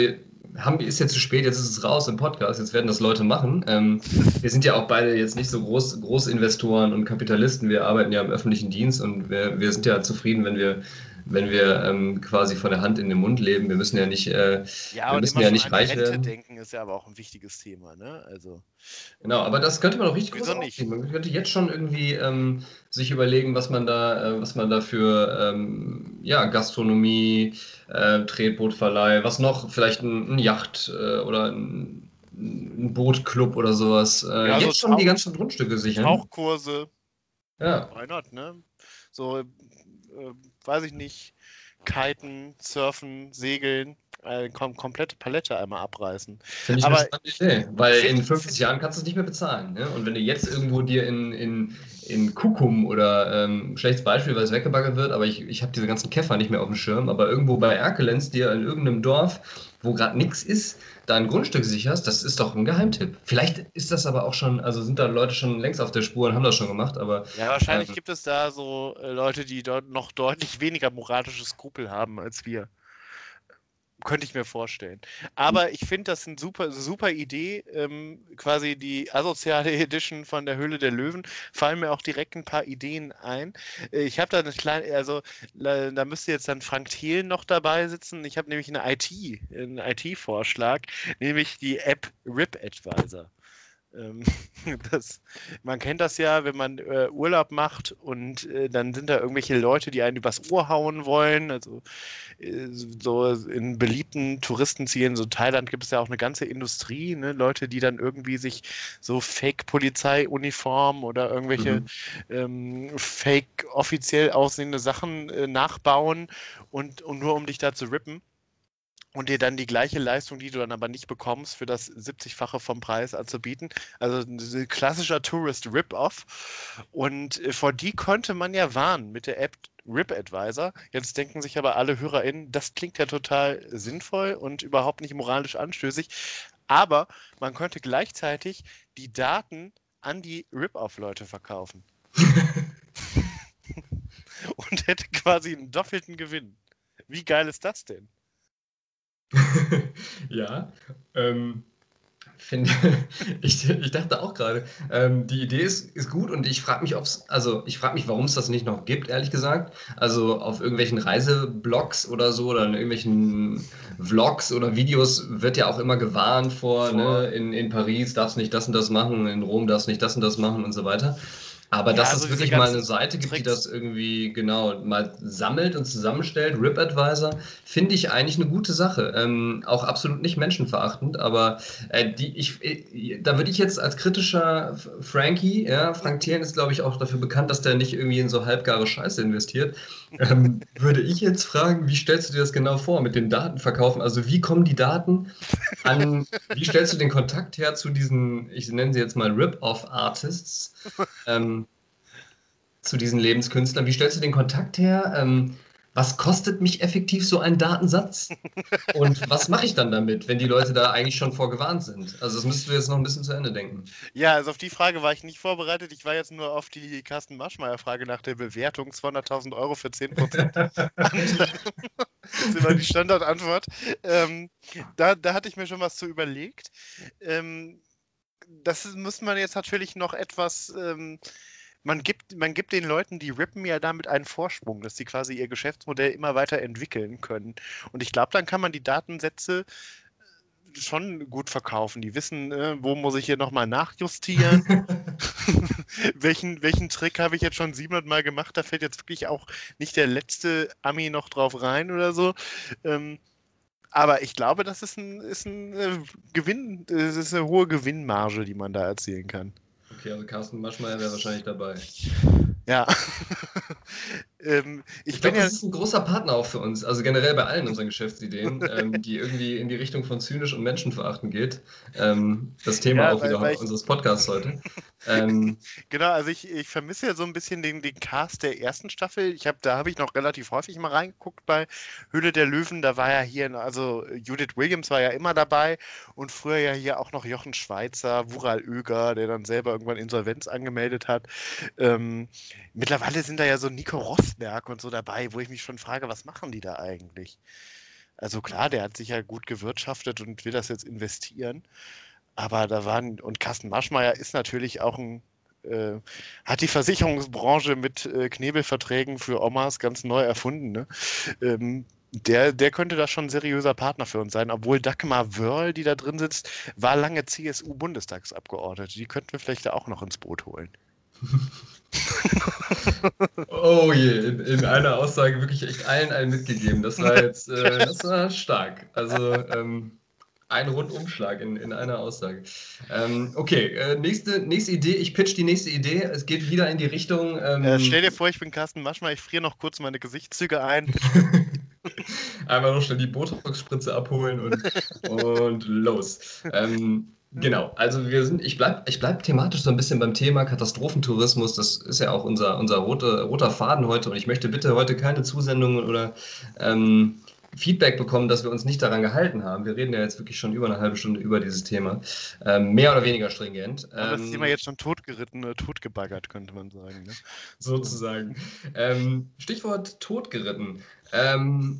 haben, ist jetzt zu spät, jetzt ist es raus im Podcast, jetzt werden das Leute machen. Ähm, wir sind ja auch beide jetzt nicht so groß, Großinvestoren und Kapitalisten, wir arbeiten ja im öffentlichen Dienst und wir, wir sind ja zufrieden, wenn wir wenn wir ähm, quasi von der Hand in den Mund leben. Wir müssen ja nicht, äh, ja, wir müssen ja nicht reich Rente werden. denken ist ja aber auch ein wichtiges Thema, ne? Also genau, aber das könnte man auch richtig Wieso nicht? Man könnte jetzt schon irgendwie ähm, sich überlegen, was man da, äh, was man da für ähm, ja, Gastronomie, äh, Tretbootverleih, was noch, vielleicht ein, ein Yacht äh, oder ein ein Bootclub oder sowas. Äh, Ja, so jetzt schon die ganzen Grundstücke sichern. Tauchkurse, Ja. why not, ne? So, äh, weiß ich nicht, kiten, surfen, segeln, äh, kom komplette Palette einmal abreißen. Finde ich Aber eine spannende Idee, weil in 50 Jahren kannst du es nicht mehr bezahlen. Ne? Und wenn du jetzt irgendwo dir in, in, in Kukum oder ähm, schlechtes Beispiel, weil es weggebaggert wird, aber ich, ich habe diese ganzen Käfer nicht mehr auf dem Schirm, aber irgendwo bei Erkelenz dir in irgendeinem Dorf, wo gerade nichts ist, da ein Grundstück sicherst, das ist doch ein Geheimtipp. Vielleicht ist das aber auch schon, also sind da Leute schon längst auf der Spur und haben das schon gemacht, aber Ja, wahrscheinlich Ähm. gibt es da so äh, Leute, die dort noch deutlich weniger moralische Skrupel haben als wir. Könnte ich mir vorstellen. Aber ich finde das eine super, super Idee. Ähm, quasi die asoziale Edition von der Höhle der Löwen. Fallen mir auch direkt ein paar Ideen ein. Äh, Ich habe da eine kleine, also da müsste jetzt dann Frank Thelen noch dabei sitzen. Ich habe nämlich eine IT, einen IT-Vorschlag, nämlich die App RIP Advisor. Ähm, das, man kennt das ja, wenn man äh, Urlaub macht und äh, dann sind da irgendwelche Leute, die einen übers Ohr hauen wollen. Also äh, so in beliebten Touristenzielen, so Thailand gibt es ja auch eine ganze Industrie, ne? Leute, die dann irgendwie sich so Fake-Polizeiuniformen oder irgendwelche Mhm. ähm, Fake offiziell aussehende Sachen äh, nachbauen und, und nur um dich da zu rippen und dir dann die gleiche Leistung, die du dann aber nicht bekommst, für das 70-fache vom Preis anzubieten. Also ein klassischer Tourist Rip-Off. Und äh, vor die konnte man ja warnen mit der App Rip Advisor. Jetzt denken sich aber alle HörerInnen, das klingt ja total sinnvoll und überhaupt nicht moralisch anstößig. Aber man könnte gleichzeitig die Daten an die Rip-Off-Leute verkaufen. und hätte quasi einen doppelten Gewinn. Wie geil ist das denn? ja, ähm, finde, ich, ich dachte auch gerade, ähm, die Idee ist, ist gut und ich frage mich, ob's, also ich frage mich, warum es das nicht noch gibt, ehrlich gesagt. Also auf irgendwelchen Reiseblogs oder so oder in irgendwelchen Vlogs oder Videos wird ja auch immer gewarnt vor, ne, in, in Paris darfst nicht das und das machen, in Rom darfst nicht das und das machen und so weiter. Aber Ja, dass also es wirklich mal eine Seite gibt, die Tricks. das irgendwie genau mal sammelt und zusammenstellt, Rip Advisor, finde ich eigentlich eine gute Sache. Ähm, auch absolut nicht menschenverachtend, aber äh, die, ich, äh, da würde ich jetzt als kritischer Frankie, ja, Frank Thelen ist, glaube ich, auch dafür bekannt, dass der nicht irgendwie in so halbgare Scheiße investiert. Ähm, würde ich jetzt fragen, wie stellst du dir das genau vor mit dem Datenverkaufen? Also wie kommen die Daten an, wie stellst du den Kontakt her zu diesen, ich nenne sie jetzt mal Rip-Off-Artists, ähm, zu diesen Lebenskünstlern? Wie stellst du den Kontakt her? Ähm, was kostet mich effektiv so ein Datensatz? Und was mache ich dann damit, wenn die Leute da eigentlich schon vorgewarnt sind? Also das müsstest du jetzt noch ein bisschen zu Ende denken. Ja, also auf die Frage war ich nicht vorbereitet. Ich war jetzt nur auf die Carsten Maschmeyer-Frage nach der Bewertung. 200.000 Euro für 10%. das ist immer die Standardantwort. Ähm, da, da hatte ich mir schon was zu überlegt. Ähm, das muss man jetzt natürlich noch etwas. Ähm, man gibt, man gibt den Leuten, die rippen, ja damit einen Vorsprung, dass sie quasi ihr Geschäftsmodell immer weiter entwickeln können. Und ich glaube, dann kann man die Datensätze äh, schon gut verkaufen. Die wissen, äh, wo muss ich hier nochmal nachjustieren. welchen, welchen Trick habe ich jetzt schon 700 Mal gemacht? Da fällt jetzt wirklich auch nicht der letzte Ami noch drauf rein oder so. Ähm, aber ich glaube, das ist ein, ist ein äh, Gewinn, das ist eine hohe Gewinnmarge, die man da erzielen kann. Okay, also Carsten Maschmeyer wäre wahrscheinlich dabei. Ja. ähm, ich, Ich glaube, ja. das ist ein großer Partner auch für uns. Also generell bei allen unseren Geschäftsideen, ähm, die irgendwie in die Richtung von zynisch und menschenverachtend geht. Ähm, das Thema Ja, auch weil- wieder weil unseres Podcasts heute. Ähm, Genau, also ich, ich vermisse ja so ein bisschen den, den Cast der ersten Staffel. Ich hab, da habe ich noch relativ häufig mal reingeguckt bei Höhle der Löwen. Da war ja hier, also Judith Williams war ja immer dabei und früher ja hier auch noch Jochen Schweizer, Wural Oeger, der dann selber irgendwann Insolvenz angemeldet hat. Ähm, mittlerweile sind da ja so Nico Rosberg und so dabei, wo ich mich schon frage, was machen die da eigentlich? Also klar, der hat sicher gut gewirtschaftet und will das jetzt investieren. Aber da waren, und Carsten Maschmeyer ist natürlich auch ein, äh, hat die Versicherungsbranche mit äh, Knebelverträgen für Omas ganz neu erfunden. Ne? Ähm, der, der könnte da schon ein seriöser Partner für uns sein, obwohl Dagmar Wörl, die da drin sitzt, war lange CSU-Bundestagsabgeordnete. Die könnten wir vielleicht da auch noch ins Boot holen. oh je, in, in, einer Aussage wirklich echt allen einen mitgegeben. Das war jetzt äh, das war stark. Also ähm, ein Rundumschlag in, in einer Aussage. Ähm, okay, äh, nächste, nächste Idee. Ich pitch die nächste Idee. Es geht wieder in die Richtung. Ähm, äh, stell dir vor, ich bin Carsten Maschmer, ich friere noch kurz meine Gesichtszüge ein. Einmal noch schnell die Botox-Spritze abholen und, und los. Ähm, Genau, also wir sind, ich bleibe ich bleib thematisch so ein bisschen beim Thema Katastrophentourismus. Das ist ja auch unser, unser rote, roter Faden heute und ich möchte bitte heute keine Zusendungen oder ähm, Feedback bekommen, dass wir uns nicht daran gehalten haben. Wir reden ja jetzt wirklich schon über eine halbe Stunde über dieses Thema. Ähm, mehr oder weniger stringent. Aber das Thema ähm, jetzt schon totgeritten oder totgebaggert, könnte man sagen. Ne? Sozusagen. Ähm, Stichwort totgeritten. Ähm,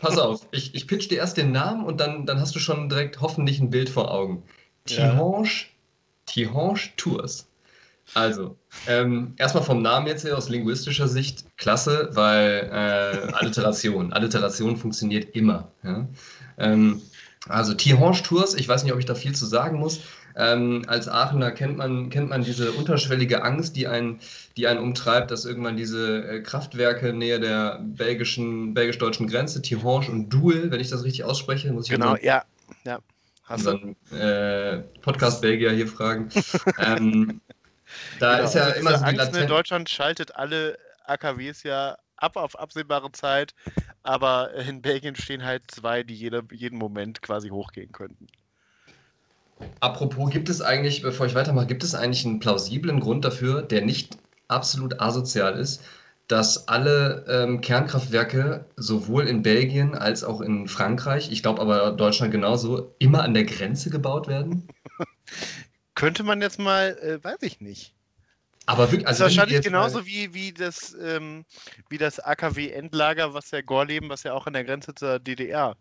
pass auf, ich, ich pitch dir erst den Namen und dann, dann hast du schon direkt hoffentlich ein Bild vor Augen. Tihange, ja. Tihange Tours. Also, ähm, erstmal vom Namen jetzt her aus linguistischer Sicht klasse, weil äh, Alliteration. Alliteration funktioniert immer. Ja? Ähm, also Tihange Tours, ich weiß nicht, ob ich da viel zu sagen muss. Ähm, als Aachener kennt man, kennt man diese unterschwellige Angst, die einen, die einen umtreibt, dass irgendwann diese äh, Kraftwerke näher der belgischen, belgisch-deutschen Grenze, Tihange und Doul, wenn ich das richtig ausspreche, muss ich Genau, unseren, ja. ja. unseren äh, Podcast Belgier hier fragen. ähm, da genau, ist ja also immer so die Angst in Deutschland schaltet alle AKWs ja ab auf absehbare Zeit, aber in Belgien stehen halt zwei, die jeder, jeden Moment quasi hochgehen könnten. Apropos, gibt es eigentlich, bevor ich weitermache, gibt es eigentlich einen plausiblen Grund dafür, der nicht absolut asozial ist, dass alle ähm, Kernkraftwerke sowohl in Belgien als auch in Frankreich, ich glaube aber Deutschland genauso, immer an der Grenze gebaut werden? Könnte man jetzt mal, äh, weiß ich nicht. Aber wirklich, also das ist wahrscheinlich genauso wie, wie, das, ähm, wie das AKW-Endlager, was ja Gorleben, was ja auch an der Grenze zur DDR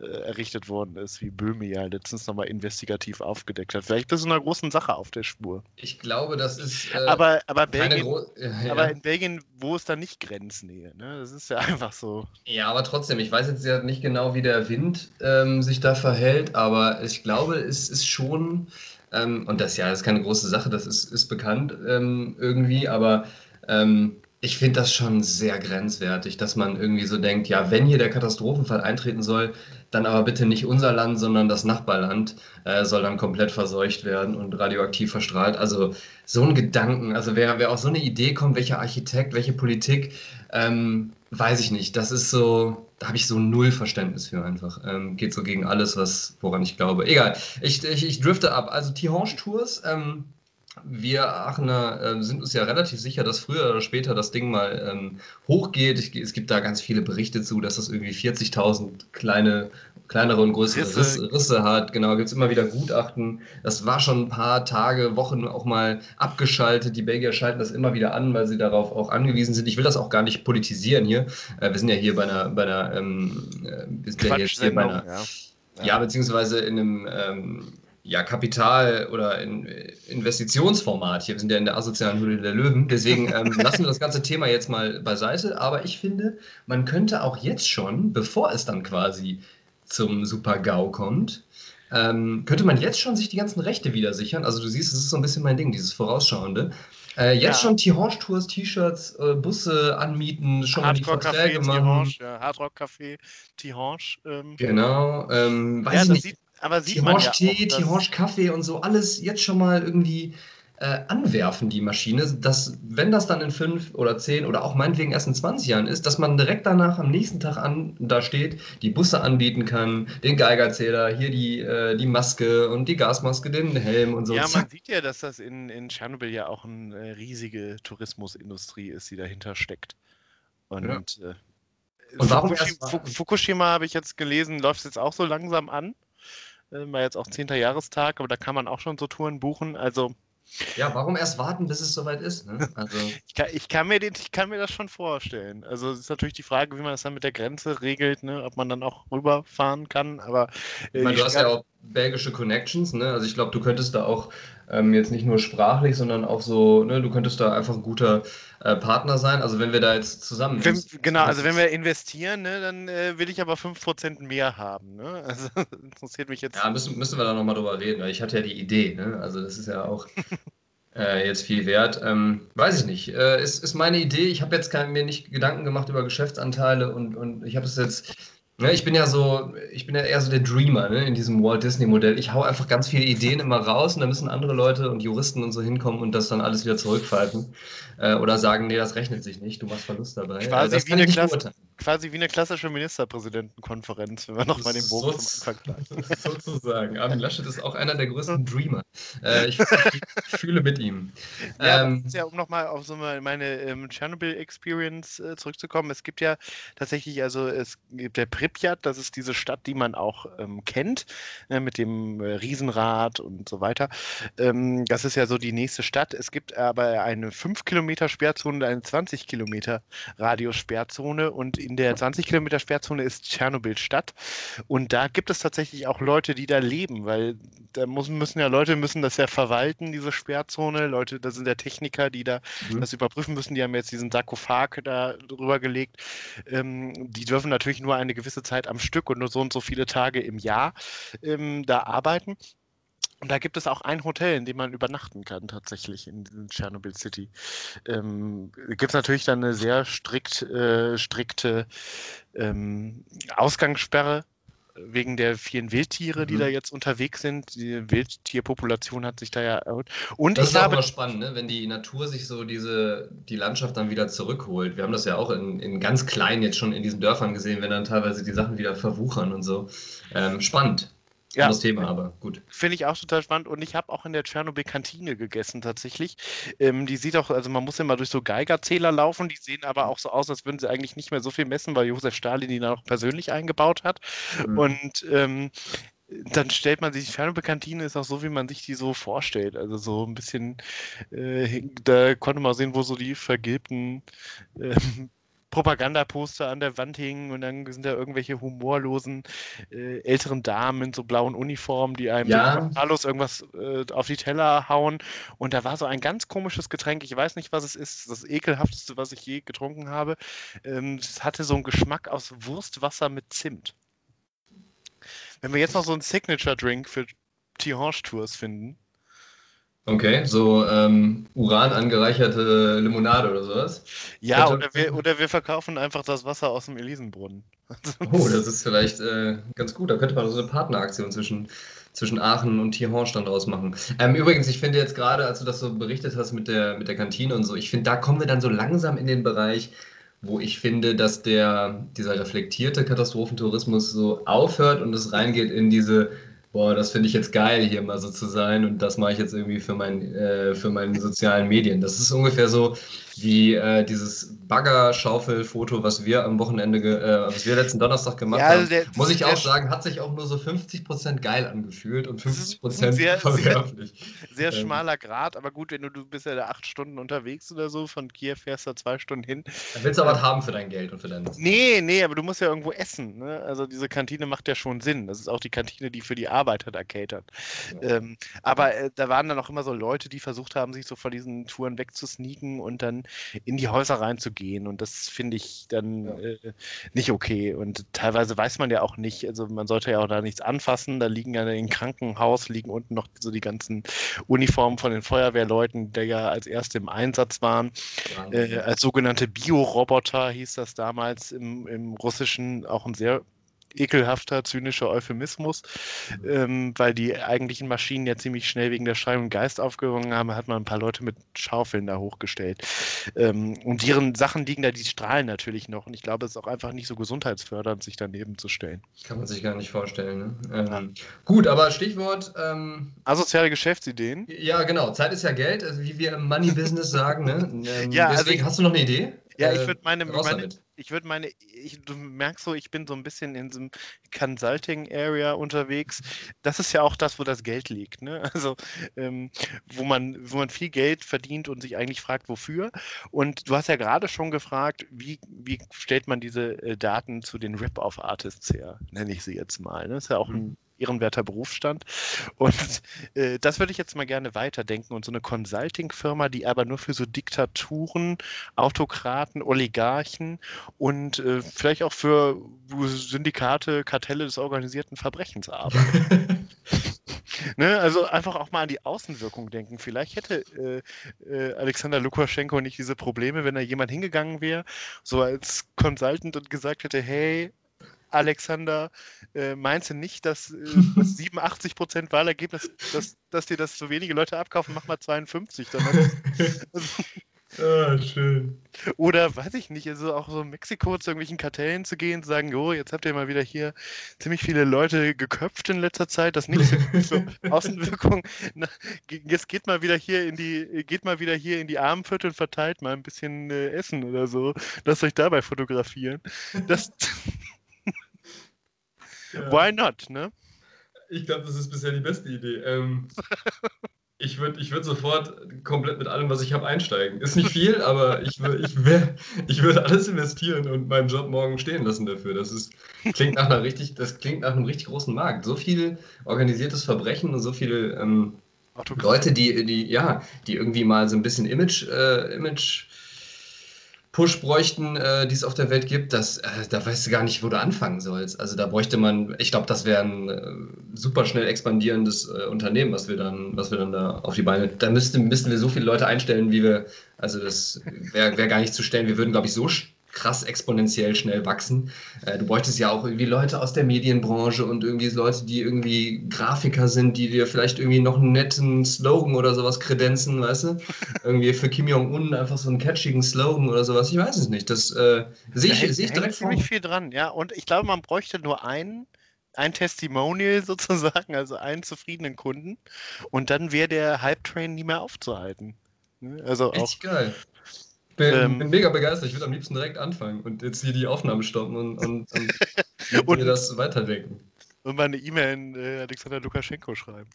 äh, errichtet worden ist, wie Böhme ja letztens nochmal investigativ aufgedeckt hat. Vielleicht bist du einer großen Sache auf der Spur. Ich glaube, das ist. Äh, aber, aber, Belgien, ja, aber in Belgien, wo ist da nicht Grenznähe? Ne? Das ist ja einfach so. Ja, aber trotzdem, ich weiß jetzt ja nicht genau, wie der Wind ähm, sich da verhält, aber ich glaube, es ist schon ähm, und das ja, das ist keine große Sache, das ist, ist bekannt ähm, irgendwie, aber ähm, ich finde das schon sehr grenzwertig, dass man irgendwie so denkt, ja, wenn hier der Katastrophenfall eintreten soll, dann aber bitte nicht unser Land, sondern das Nachbarland äh, soll dann komplett verseucht werden und radioaktiv verstrahlt. Also so ein Gedanken, also wer, wer auf so eine Idee kommt, welcher Architekt, welche Politik, ähm, weiß ich nicht. Das ist so, da habe ich so null Verständnis für einfach. Ähm, geht so gegen alles, was, woran ich glaube. Egal, ich, ich, ich drifte ab. Also Tihange Tours, ähm, wir Aachener äh, sind uns ja relativ sicher, dass früher oder später das Ding mal ähm, hochgeht. Ich, es gibt da ganz viele Berichte zu, dass das irgendwie 40.000 kleine, kleinere und größere Risse, Risse, hat. Genau, gibt es immer wieder Gutachten. Das war schon ein paar Tage, Wochen auch mal abgeschaltet. Die Belgier schalten das immer wieder an, weil sie darauf auch angewiesen sind. Ich will das auch gar nicht politisieren hier. Äh, wir sind ja hier bei einer, bei einer, ähm, äh, wir sind ja hier bei einer, ja. Ja. ja, beziehungsweise in einem ähm, ja, Kapital- oder in, Investitionsformat. Hier wir sind ja in der asozialen Höhle der Löwen. Deswegen ähm, lassen wir das ganze Thema jetzt mal beiseite. Aber ich finde, man könnte auch jetzt schon, bevor es dann quasi zum Super-GAU kommt, ähm, könnte man jetzt schon sich die ganzen Rechte wieder sichern. Also du siehst, das ist so ein bisschen mein Ding, dieses Vorausschauende. Äh, jetzt ja. schon Tihange-Tours, T-Shirts, äh, Busse anmieten, schon mal die Verträge machen. Ja, Hardrock Café, Tihange. Ähm. Genau. Ähm, weiß ja, ich nicht. Aber sieht man ja Tee, Tihange Kaffee und so, alles jetzt schon mal irgendwie äh, anwerfen, die Maschine, dass, wenn das dann in fünf oder zehn oder auch meinetwegen erst in 20 Jahren ist, dass man direkt danach am nächsten Tag an, da steht, die Busse anbieten kann, den Geigerzähler, hier die, äh, die Maske und die Gasmaske, den Helm und so. Ja, man sieht ja, dass das in, in Tschernobyl ja auch eine äh, riesige Tourismusindustrie ist, die dahinter steckt. Und, ja. äh, und warum Fukushima, Fukushima habe ich jetzt gelesen, läuft es jetzt auch so langsam an. Äh, war jetzt auch 10. Jahrestag, aber da kann man auch schon so Touren buchen. Also Ja, warum erst warten, bis es soweit ist? Ne? Also ich, kann, ich, kann mir den, ich kann mir das schon vorstellen. Also es ist natürlich die Frage, wie man das dann mit der Grenze regelt, ne? ob man dann auch rüberfahren kann. Aber äh, ich meine, du hast ja auch belgische Connections, ne? Also ich glaube, du könntest da auch ähm, jetzt nicht nur sprachlich, sondern auch so, ne, du könntest da einfach ein guter äh, Partner sein. Also wenn wir da jetzt zusammen. Wenn, genau, also wenn wir investieren, ne, dann äh, will ich aber 5% mehr haben. Ne? Also interessiert mich jetzt. Ja, müssen, müssen wir da nochmal drüber reden, weil ich hatte ja die Idee, ne? Also das ist ja auch. äh, jetzt viel wert. Ähm, weiß ich nicht. Äh, ist, ist meine Idee. Ich habe jetzt kein, mir nicht Gedanken gemacht über Geschäftsanteile und, und ich habe es jetzt Ne, ich bin ja so, ich bin ja eher so der Dreamer ne, in diesem Walt Disney-Modell. Ich hau einfach ganz viele Ideen immer raus und da müssen andere Leute und Juristen und so hinkommen und das dann alles wieder zurückpfeifen. Äh, oder sagen, nee, das rechnet sich nicht, du machst Verlust dabei. Quasi, äh, wie eine, Klasse, quasi wie eine klassische Ministerpräsidentenkonferenz, wenn wir nochmal den Bogen so, zum Anfang bleiben. Sozusagen. Armin Laschet ist auch einer der größten Dreamer. Äh, ich, ich, fühle mit ihm. Ja, ähm, ja um nochmal auf so meine ähm, Chernobyl-Experience äh, zurückzukommen, es gibt ja tatsächlich, also es gibt der Pripyat, das ist diese Stadt, die man auch ähm, kennt, äh, mit dem äh, Riesenrad und so weiter. Ähm, das ist ja so die nächste Stadt. Es gibt aber eine 5 Kilometer Sperrzone und eine 20 Kilometer Radius-Sperrzone und in der 20 Kilometer Sperrzone ist Tschernobyl Stadt und da gibt es tatsächlich auch Leute, die da leben, weil da müssen, müssen ja Leute müssen das ja verwalten, diese Sperrzone. Leute, da sind ja Techniker, die da mhm. das überprüfen müssen. Die haben jetzt diesen Sarkophag da drüber gelegt. Ähm, die dürfen natürlich nur eine gewisse Zeit am Stück und nur so und so viele Tage im Jahr ähm, da arbeiten. Und da gibt es auch ein Hotel, in dem man übernachten kann, tatsächlich in, in Chernobyl City. Ähm, gibt es natürlich dann eine sehr strikt, äh, strikte ähm, Ausgangssperre wegen der vielen Wildtiere, die mhm. da jetzt unterwegs sind. Die Wildtierpopulation hat sich da ja erhöht. Und das ist auch immer spannend, ne? wenn die Natur sich so diese, die Landschaft dann wieder zurückholt. Wir haben das ja auch in, in ganz klein jetzt schon in diesen Dörfern gesehen, wenn dann teilweise die Sachen wieder verwuchern und so. Ähm, spannend. Ja, das Thema, aber gut. Finde ich auch total spannend und ich habe auch in der Tschernobyl-Kantine gegessen tatsächlich. Ähm, die sieht auch, also man muss ja mal durch so Geigerzähler laufen, die sehen aber auch so aus, als würden sie eigentlich nicht mehr so viel messen, weil Josef Stalin die da noch persönlich eingebaut hat. Mhm. Und ähm, dann stellt man sich, die Tschernobyl-Kantine ist auch so, wie man sich die so vorstellt. Also so ein bisschen, äh, da konnte man sehen, wo so die vergilbten äh, Propagandaposter an der Wand hingen und dann sind da irgendwelche humorlosen äh, älteren Damen in so blauen Uniformen, die einem ja. Irgendwas äh, auf die Teller hauen. Und da war so ein ganz komisches Getränk. Ich weiß nicht, was es ist. Das ekelhafteste, was ich je getrunken habe. Ähm, es hatte so einen Geschmack aus Wurstwasser mit Zimt. Wenn wir jetzt noch so einen Signature-Drink für Tihange-Tours finden, Okay, so ähm, Uran angereicherte Limonade oder sowas? Ja, oder wir, oder wir verkaufen einfach das Wasser aus dem Elisenbrunnen. oh, das ist vielleicht äh, ganz gut. Da könnte man so eine Partneraktion zwischen, zwischen Aachen und Tierhorn dann draus machen. Ähm, übrigens, ich finde jetzt gerade, als du das so berichtet hast mit der, mit der Kantine und so, ich finde, da kommen wir dann so langsam in den Bereich, wo ich finde, dass der, dieser reflektierte Katastrophentourismus so aufhört und es reingeht in diese boah, das finde ich jetzt geil, hier mal so zu sein und das mache ich jetzt irgendwie für, mein, äh, für meine sozialen Medien. Das ist ungefähr so, wie äh, dieses Baggerschaufel-Foto, was wir am Wochenende, äh, was wir letzten Donnerstag gemacht ja, also der, haben, muss ich auch sagen, hat sich auch nur so 50% geil angefühlt und 50% sehr, verwerflich. Sehr, sehr ähm. schmaler Grad, aber gut, wenn du, du bist ja da acht Stunden unterwegs oder so, von Kiew fährst du zwei Stunden hin. Dann willst du aber was haben für dein Geld und für dein Nee, nee, aber du musst ja irgendwo essen. Ne? Also diese Kantine macht ja schon Sinn. Das ist auch die Kantine, die für die Arbeiter da catert. Ja. Ähm, aber äh, da waren dann auch immer so Leute, die versucht haben, sich so von diesen Touren wegzusneaken und dann in die Häuser reinzugehen. Und das finde ich dann ja. äh, nicht okay. Und teilweise weiß man ja auch nicht, also man sollte ja auch da nichts anfassen. Da liegen ja im Krankenhaus, liegen unten noch so die ganzen Uniformen von den Feuerwehrleuten, die ja als erste im Einsatz waren. Äh, als sogenannte Bioroboter hieß das damals im, im Russischen auch ein sehr ekelhafter, zynischer Euphemismus, ähm, weil die eigentlichen Maschinen ja ziemlich schnell wegen der Schreib und Geist aufgegangen haben, hat man ein paar Leute mit Schaufeln da hochgestellt. Ähm, und deren Sachen liegen da, die strahlen natürlich noch. Und ich glaube, es ist auch einfach nicht so gesundheitsfördernd, sich daneben zu stellen. Kann man sich gar nicht vorstellen. Ne? Ähm. Gut, aber Stichwort. Ähm, Asoziale Geschäftsideen. Ja, genau. Zeit ist ja Geld, also wie wir im Money-Business sagen. Ne? ja, deswegen also ich, hast du noch eine Idee? Ja, ich äh, würde meine, meine, ich würde meine, ich, du merkst so, ich bin so ein bisschen in so einem Consulting-Area unterwegs. Das ist ja auch das, wo das Geld liegt. Ne? Also, ähm, wo, man, wo man viel Geld verdient und sich eigentlich fragt, wofür. Und du hast ja gerade schon gefragt, wie, wie stellt man diese äh, Daten zu den Rip-Off-Artists her, nenne ich sie jetzt mal. Ne? Das ist ja auch ein mhm ehrenwerter Berufsstand. Und äh, das würde ich jetzt mal gerne weiterdenken. Und so eine Consulting-Firma, die aber nur für so Diktaturen, Autokraten, Oligarchen und äh, vielleicht auch für Syndikate, Kartelle des organisierten Verbrechens arbeitet. ne? Also einfach auch mal an die Außenwirkung denken. Vielleicht hätte äh, äh, Alexander Lukaschenko nicht diese Probleme, wenn da jemand hingegangen wäre, so als Consultant und gesagt hätte, hey, Alexander, äh, meinst du nicht, dass äh, das 87 Prozent Wahlergebnis, dass, dass dir das so wenige Leute abkaufen, mach mal 52. Dann Ah, schön. Oder weiß ich nicht, also auch so in Mexiko zu irgendwelchen Kartellen zu gehen, zu sagen, oh, jetzt habt ihr mal wieder hier ziemlich viele Leute geköpft in letzter Zeit, das nicht so Außenwirkung. Na, jetzt geht mal wieder hier in die, geht mal wieder hier in die Armenviertel und verteilt mal ein bisschen äh, Essen oder so. Lasst euch dabei fotografieren. Das, ja. Why not, ne? Ich glaube, das ist bisher die beste Idee. Ähm, ich würde ich würd sofort komplett mit allem, was ich habe, einsteigen. Ist nicht viel, aber ich, ich, ich würde alles investieren und meinen Job morgen stehen lassen dafür. Das ist, klingt nach einer richtig, das klingt nach einem richtig großen Markt. So viel organisiertes Verbrechen und so viele ähm, Leute, die, die, ja, die irgendwie mal so ein bisschen Image, äh, Image Push bräuchten, äh, die es auf der Welt gibt, das, äh, da weißt du gar nicht, wo du anfangen sollst. Also da bräuchte man, ich glaube, das wäre ein äh, super schnell expandierendes äh, Unternehmen, was wir dann, was wir dann da auf die Beine. Da müssten, müssten wir so viele Leute einstellen, wie wir, also das wäre wär gar nicht zu stellen. Wir würden, glaube ich, so krass exponentiell schnell wachsen. Äh, du bräuchtest ja auch irgendwie Leute aus der Medienbranche und irgendwie Leute, die irgendwie Grafiker sind, die dir vielleicht irgendwie noch einen netten Slogan oder sowas kredenzen, weißt du? irgendwie für Kim Jong-un einfach so einen catchigen Slogan oder sowas. Ich weiß es nicht. Das äh, sehe ich, da seh ich direkt ziemlich viel dran, ja. Und ich glaube, man bräuchte nur einen ein Testimonial sozusagen, also einen zufriedenen Kunden. Und dann wäre der Hype-Train nie mehr aufzuhalten. Ne? Also Echt auch, geil. Bin, ähm, bin mega begeistert. Ich würde am liebsten direkt anfangen und jetzt hier die Aufnahme stoppen und, und, und, und mir das weiterdenken. Und mal eine E-Mail in äh, Alexander Lukaschenko schreiben.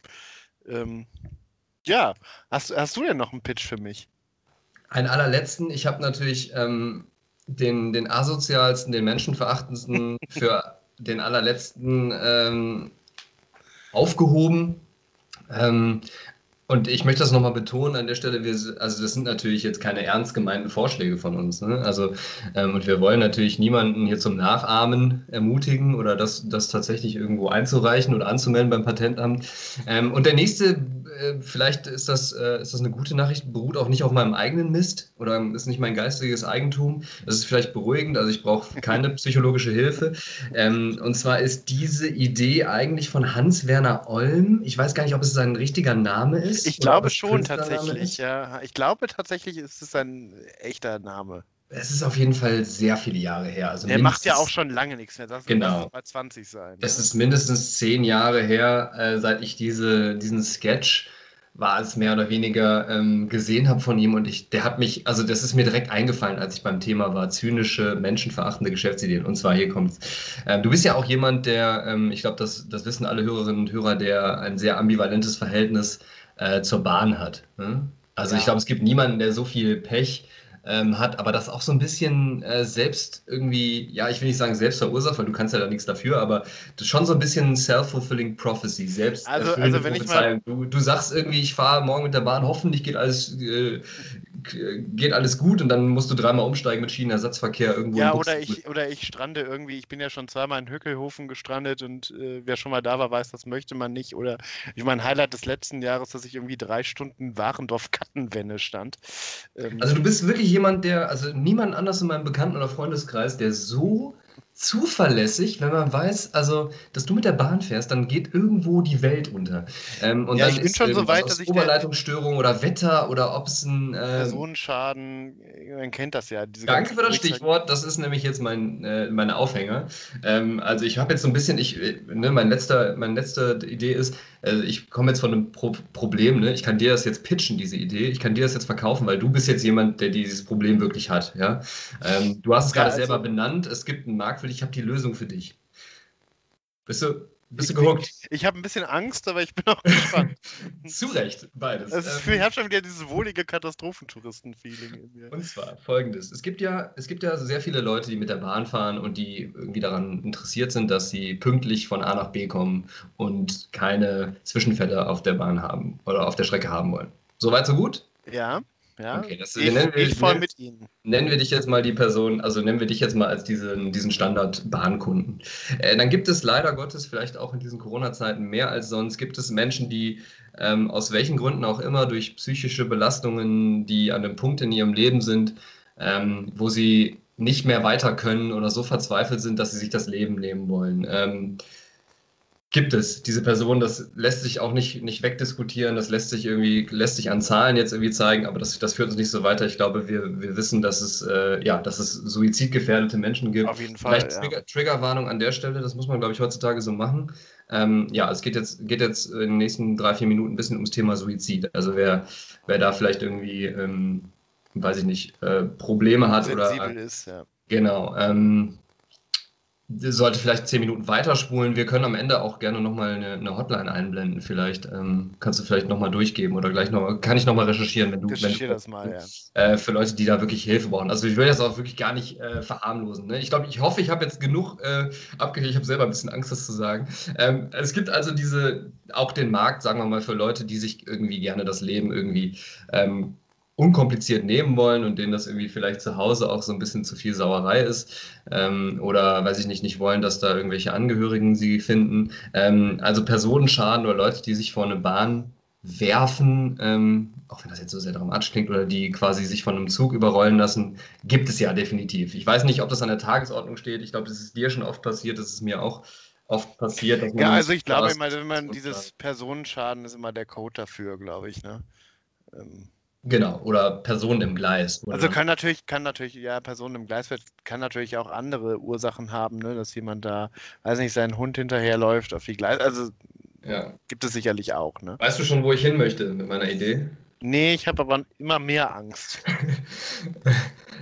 Ähm, ja, hast, hast du denn noch einen Pitch für mich? Einen allerletzten. Ich habe natürlich ähm, den, den asozialsten, den menschenverachtendsten für den allerletzten ähm, aufgehoben. Ähm, und ich möchte das nochmal betonen an der Stelle, wir, also das sind natürlich jetzt keine ernst gemeinten Vorschläge von uns. Ne? Also, ähm, und wir wollen natürlich niemanden hier zum Nachahmen ermutigen oder das, das tatsächlich irgendwo einzureichen oder anzumelden beim Patentamt. Ähm, und der nächste äh, vielleicht ist das, äh, ist das eine gute Nachricht, beruht auch nicht auf meinem eigenen Mist oder ist nicht mein geistiges Eigentum. Das ist vielleicht beruhigend, also ich brauche keine psychologische Hilfe. Ähm, und zwar ist diese Idee eigentlich von Hans-Werner Olm. Ich weiß gar nicht, ob es sein richtiger Name ist. Ich glaube schon tatsächlich, ja. Ich glaube tatsächlich ist es ein echter Name. Es ist auf jeden Fall sehr viele Jahre her. Also der macht ja auch schon lange nichts mehr. Das genau. bei 20 sein. Es ja? ist mindestens zehn Jahre her, äh, seit ich diese, diesen Sketch war es mehr oder weniger ähm, gesehen habe von ihm und ich, der hat mich, also das ist mir direkt eingefallen, als ich beim Thema war, zynische, menschenverachtende Geschäftsideen. Und zwar hier kommt's. Ähm, du bist ja auch jemand, der, ähm, ich glaube, das, das wissen alle Hörerinnen und Hörer, der ein sehr ambivalentes Verhältnis äh, zur Bahn hat. Ne? Also ja. ich glaube, es gibt niemanden, der so viel Pech ähm, hat, aber das auch so ein bisschen äh, selbst irgendwie, ja, ich will nicht sagen selbst verursacht, weil du kannst ja da nichts dafür, aber das ist schon so ein bisschen self-fulfilling prophecy, selbst also, also wenn ich mal du, du sagst irgendwie, ich fahre morgen mit der Bahn, hoffentlich geht alles äh, geht alles gut und dann musst du dreimal umsteigen mit Schienenersatzverkehr irgendwo. Ja, oder ich, oder ich strande irgendwie, ich bin ja schon zweimal in Höckelhofen gestrandet und äh, wer schon mal da war, weiß, das möchte man nicht. Oder ich mein Highlight des letzten Jahres, dass ich irgendwie drei Stunden Warendorf-Kattenwenne stand. Ähm, also du bist wirklich jemand, der, also niemand anders in meinem Bekannten- oder Freundeskreis, der so zuverlässig, wenn man weiß, also, dass du mit der Bahn fährst, dann geht irgendwo die Welt unter. Ähm, und Ja, dann ich bin ist schon so irgendwas weit, dass ich Oberleitungsstörung oder Wetter oder ob es ein. Äh, Personenschaden, man kennt das ja. Danke für das Stichwort. Das ist nämlich jetzt mein äh, meine Aufhänger. Ähm, also ich habe jetzt so ein bisschen, ich, ne, mein letzter, meine letzte Idee ist, äh, ich komme jetzt von einem Pro Problem. Ne? Ich kann dir das jetzt pitchen, diese Idee. Ich kann dir das jetzt verkaufen, weil du bist jetzt jemand, der dieses Problem wirklich hat. Ja? Ähm, du hast es Ja, gerade also- selber benannt. Es gibt einen Markt für dich. Ich habe die Lösung für dich. Bist du, bist du Ich- gehuckt? Ich habe ein bisschen Angst, aber ich bin auch gespannt. Zu Recht, beides. Es ist, Ähm, ich habe schon wieder dieses wohlige Katastrophentouristen-Feeling in mir. Und zwar folgendes: Es gibt ja, es gibt ja sehr viele Leute, die mit der Bahn fahren und die irgendwie daran interessiert sind, dass sie pünktlich von A nach B kommen und keine Zwischenfälle auf der Bahn haben oder auf der Strecke haben wollen. Soweit, so gut? Ja, ja. Okay, das ich nennen wir- ich voll nennen- mit Ihnen. Nennen wir dich jetzt mal die Person, also nennen wir dich jetzt mal als diesen, diesen Standard-Bahnkunden. Äh, dann gibt es leider Gottes, vielleicht auch in diesen Corona-Zeiten mehr als sonst, gibt es Menschen, die ähm, aus welchen Gründen auch immer durch psychische Belastungen, die an einem Punkt in ihrem Leben sind, ähm, wo sie nicht mehr weiter können oder so verzweifelt sind, dass sie sich das Leben nehmen wollen. Ähm, gibt es diese Person, das lässt sich auch nicht, nicht wegdiskutieren, das lässt sich irgendwie, lässt sich an Zahlen jetzt irgendwie zeigen, aber das, das führt uns nicht so weiter. Ich glaube, wir, wir wissen, dass es, äh, ja, dass es suizidgefährdete Menschen gibt. Auf jeden Fall. Vielleicht Ja. Trigger, Triggerwarnung an der Stelle, das muss man, glaube ich, heutzutage so machen. Ähm, ja, es geht jetzt, geht jetzt in den nächsten drei, vier Minuten ein bisschen ums Thema Suizid. Also wer, wer da vielleicht irgendwie, ähm, weiß ich nicht, äh, Probleme hat oder Sensibel ist, ja. Genau. Ähm, sollte vielleicht zehn Minuten weiterspulen. Wir können am Ende auch gerne nochmal eine, eine Hotline einblenden. Vielleicht ähm, kannst du vielleicht nochmal durchgeben oder gleich noch, kann ich nochmal recherchieren, wenn du, wenn Recherchier du das mal, ja. äh, für Leute, die da wirklich Hilfe brauchen. Also ich will das auch wirklich gar nicht äh, verharmlosen. Ne? Ich glaube, ich hoffe, ich habe jetzt genug äh, abgekriegt. Ich habe selber ein bisschen Angst, das zu sagen. Ähm, es gibt also diese, auch den Markt, sagen wir mal, für Leute, die sich irgendwie gerne das Leben irgendwie ähm, unkompliziert nehmen wollen und denen das irgendwie vielleicht zu Hause auch so ein bisschen zu viel Sauerei ist ähm, oder weiß ich nicht, nicht wollen, dass da irgendwelche Angehörigen sie finden. Ähm, also Personenschaden oder Leute, die sich vor eine Bahn werfen, ähm, auch wenn das jetzt so sehr dramatisch klingt, oder die quasi sich von einem Zug überrollen lassen, gibt es ja definitiv. Ich weiß nicht, ob das an der Tagesordnung steht. Ich glaube, das ist dir schon oft passiert, das ist mir auch oft passiert. dass man Ja, also ich glaube immer, wenn man dieses Personenschaden ist immer der Code dafür, glaube ich, ne? Ähm, Genau, oder Personen im Gleis. Oder Also kann natürlich, kann natürlich, ja, Personen im Gleisfeld kann natürlich auch andere Ursachen haben, ne, dass jemand da, weiß nicht, seinen Hund hinterherläuft auf die Gleis. Also ja. gibt es sicherlich auch, ne? Weißt du schon, wo ich hin möchte mit meiner Idee? Nee, ich habe aber immer mehr Angst.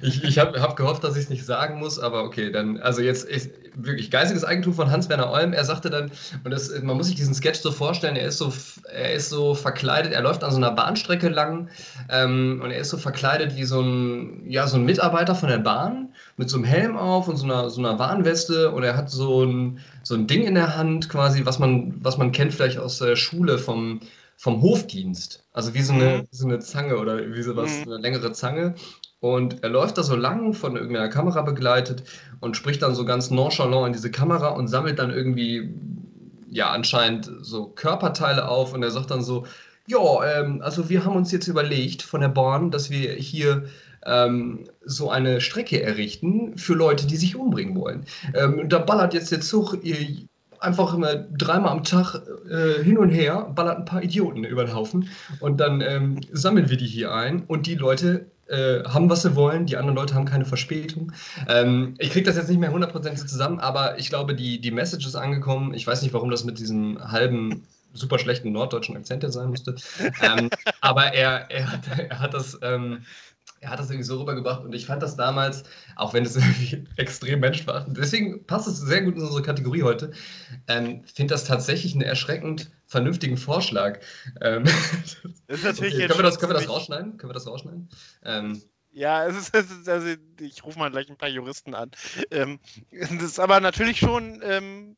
Ich, ich habe hab gehofft, dass ich es nicht sagen muss, aber okay, dann, also jetzt ist wirklich geistiges Eigentum von Hans-Werner Olm. Er sagte dann, und das, man muss sich diesen Sketch so vorstellen, er ist so, er ist so verkleidet, er läuft an so einer Bahnstrecke lang ähm, und er ist so verkleidet wie so ein, ja, so ein Mitarbeiter von der Bahn mit so einem Helm auf und so einer, so einer Warnweste und er hat so ein, so ein Ding in der Hand quasi, was man, was man kennt vielleicht aus der Schule vom, vom Hofdienst. Also wie so eine, Mhm. so eine Zange oder wie sowas, Mhm. eine längere Zange. Und er läuft da so lang von irgendeiner Kamera begleitet und spricht dann so ganz nonchalant in diese Kamera und sammelt dann irgendwie, ja, anscheinend so Körperteile auf und er sagt dann so, ja, ähm, also wir haben uns jetzt überlegt von der Bahn, dass wir hier ähm, so eine Strecke errichten für Leute, die sich umbringen wollen. Ähm, da ballert jetzt der Zug einfach immer dreimal am Tag äh, hin und her, ballert ein paar Idioten über den Haufen und dann ähm, sammeln wir die hier ein und die Leute äh, haben, was sie wollen, die anderen Leute haben keine Verspätung. Ähm, ich kriege das jetzt nicht mehr hundertprozentig zusammen, aber ich glaube, die, die Message ist angekommen. Ich weiß nicht, warum das mit diesem halben super schlechten norddeutschen Akzent sein musste. Ähm, aber er, er, hat, er hat das. Ähm, er hat das irgendwie so rübergebracht und ich fand das damals, auch wenn es irgendwie extrem menschverachtend deswegen passt es sehr gut in unsere Kategorie heute, ähm, finde das tatsächlich einen erschreckend vernünftigen Vorschlag. Ähm, Das ist natürlich okay, können, wir das, können wir das rausschneiden? Können wir das rausschneiden? Ähm, Ja, es ist, es ist also ich rufe mal gleich ein paar Juristen an. Ähm, das ist aber natürlich schon, ähm,